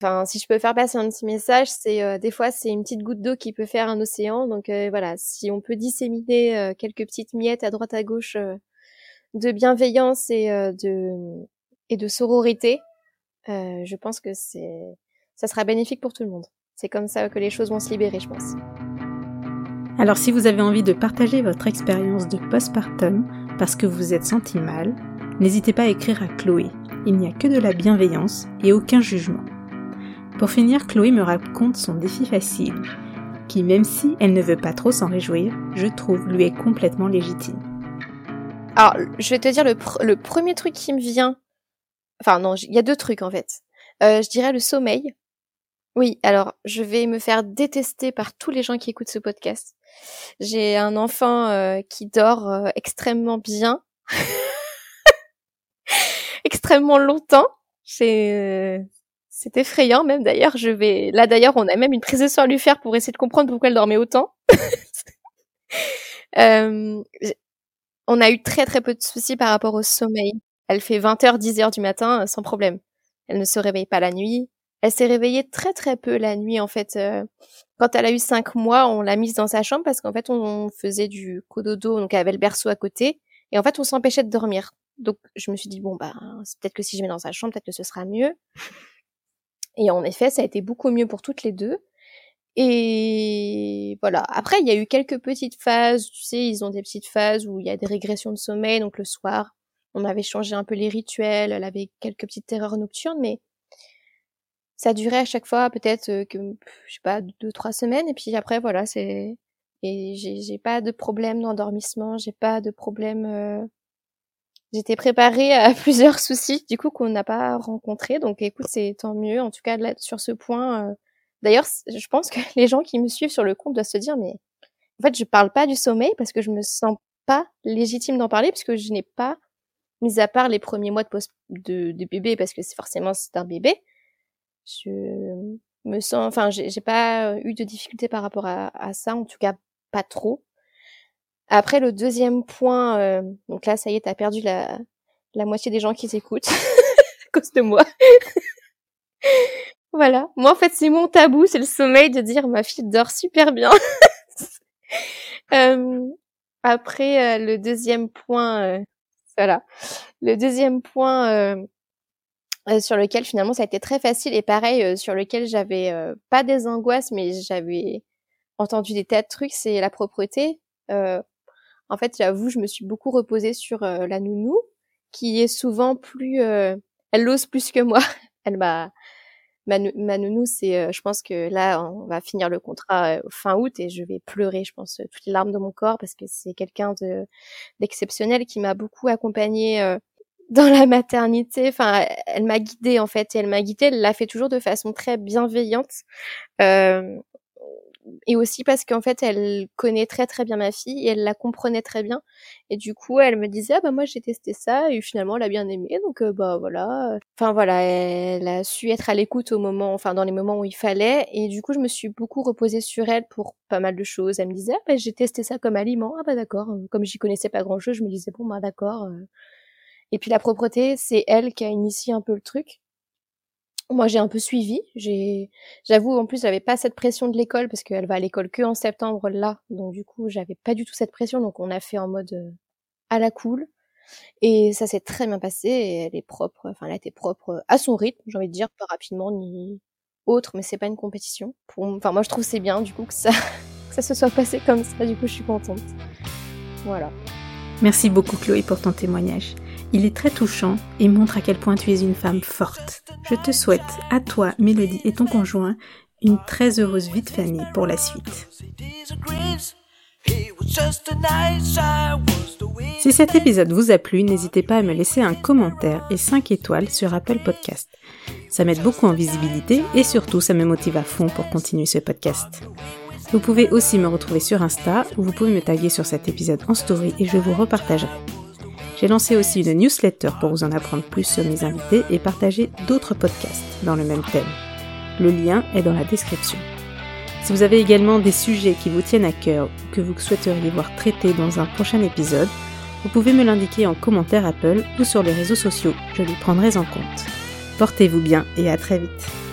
Enfin, si je peux faire passer un petit message, c'est euh, des fois c'est une petite goutte d'eau qui peut faire un océan. Donc euh, voilà, si on peut disséminer quelques petites miettes à droite à gauche de bienveillance et euh, de sororité, euh, je pense que c'est ça sera bénéfique pour tout le monde. C'est comme ça que les choses vont se libérer, je pense. Alors si vous avez envie de partager votre expérience de postpartum parce que vous êtes senti mal, n'hésitez pas à écrire à Chloé. Il n'y a que de la bienveillance et aucun jugement. Pour finir, Chloé me raconte son défi facile, qui même si elle ne veut pas trop s'en réjouir, je trouve lui est complètement légitime. Alors, je vais te dire le, premier truc qui me vient. Enfin, non, il y a deux trucs en fait. Euh, je dirais le sommeil. Oui, alors je vais me faire détester par tous les gens qui écoutent ce podcast. J'ai un enfant euh, qui dort euh, extrêmement bien, extrêmement longtemps. C'est effrayant même d'ailleurs. Je vais là d'ailleurs, on a même une prise de sang à lui faire pour essayer de comprendre pourquoi elle dormait autant. on a eu très très peu de soucis par rapport au sommeil. Elle fait 20h, 10h du matin sans problème. Elle ne se réveille pas la nuit. Elle s'est réveillée très très peu la nuit en fait. Euh, quand elle a eu cinq mois, on l'a mise dans sa chambre parce qu'en fait on faisait du cododo, donc elle avait le berceau à côté, et en fait on s'empêchait de dormir. Donc je me suis dit bon bah c'est peut-être que si je mets dans sa chambre, peut-être que ce sera mieux. Et en effet, ça a été beaucoup mieux pour toutes les deux. Et voilà. Après, il y a eu quelques petites phases. Tu sais, ils ont des petites phases où il y a des régressions de sommeil. Donc le soir, on avait changé un peu les rituels. Elle avait quelques petites terreurs nocturnes, mais ça durait à chaque fois peut-être euh, que je sais pas deux trois semaines. Et puis après, voilà, c'est et j'ai pas de problème d'endormissement. J'ai pas de problème. Euh, J'étais préparée à plusieurs soucis du coup qu'on n'a pas rencontrés. Donc écoute, c'est tant mieux. En tout cas, là, sur ce point. Euh, d'ailleurs, je pense que les gens qui me suivent sur le compte doivent se dire, mais en fait, je parle pas du sommeil parce que je me sens pas légitime d'en parler puisque je n'ai pas, mis à part les premiers mois de, post de, bébé parce que c'est forcément c'est un bébé, je me sens, enfin, j'ai pas eu de difficulté par rapport à, à ça, en tout cas pas trop. Après, le deuxième point, euh, donc là, ça y est, t'as perdu la, la moitié des gens qui t'écoutent à cause de moi. Voilà. Moi, en fait, c'est mon tabou, c'est le sommeil de dire ma fille dort super bien. euh, après, euh, le deuxième point, euh, voilà. Le deuxième point sur lequel finalement ça a été très facile et pareil sur lequel j'avais pas des angoisses, mais j'avais entendu des tas de trucs, c'est la propreté. Euh, en fait, j'avoue, je me suis beaucoup reposée sur euh, la nounou, qui est souvent plus, euh, elle l'ose plus que moi. Elle m'a, ma, nounou, c'est, euh, je pense que là, on va finir le contrat fin août et je vais pleurer, je pense, toutes les larmes de mon corps parce que c'est quelqu'un de d'exceptionnel qui m'a beaucoup accompagnée dans la maternité. Enfin, elle m'a guidée en fait, et elle m'a guidée. Elle l'a fait toujours de façon très bienveillante. Euh, et aussi parce qu'en fait elle connaît très très bien ma fille et elle la comprenait très bien. Et du coup elle me disait ah bah moi j'ai testé ça et finalement elle a bien aimé. Donc euh, bah voilà. Enfin voilà elle a su être à l'écoute au moment enfin dans les moments où il fallait. Et du coup je me suis beaucoup reposée sur elle pour pas mal de choses. Elle me disait ah bah j'ai testé ça comme aliment. Ah bah d'accord. Comme j'y connaissais pas grand chose je me disais bon bah d'accord. Et puis la propreté c'est elle qui a initié un peu le truc moi, j'ai un peu suivi. J'ai, j'avoue, en plus, j'avais pas cette pression de l'école parce qu'elle va à l'école que en septembre là. Donc, du coup, j'avais pas du tout cette pression. Donc, on a fait en mode euh, à la cool. Et ça s'est très bien passé. Elle est propre. Enfin, elle été propre à son rythme, j'ai envie de dire, pas rapidement ni autre. Mais c'est pas une compétition. Enfin, moi, je trouve c'est bien, du coup, que ça, que ça se soit passé comme ça. Du coup, je suis contente. Voilà. Merci beaucoup, Chloé, pour ton témoignage. Il est très touchant et montre à quel point tu es une femme forte. Je te souhaite, à toi, Mélodie et ton conjoint, une très heureuse vie de famille pour la suite. Si cet épisode vous a plu, n'hésitez pas à me laisser un commentaire et 5 étoiles sur Apple Podcast. Ça m'aide beaucoup en visibilité et surtout ça me motive à fond pour continuer ce podcast. Vous pouvez aussi me retrouver sur Insta où vous pouvez me taguer sur cet épisode en story et je vous repartagerai. J'ai lancé aussi une newsletter pour vous en apprendre plus sur mes invités et partager d'autres podcasts dans le même thème. Le lien est dans la description. Si vous avez également des sujets qui vous tiennent à cœur ou que vous souhaiteriez voir traités dans un prochain épisode, vous pouvez me l'indiquer en commentaire Apple ou sur les réseaux sociaux, je les prendrai en compte. Portez-vous bien et à très vite.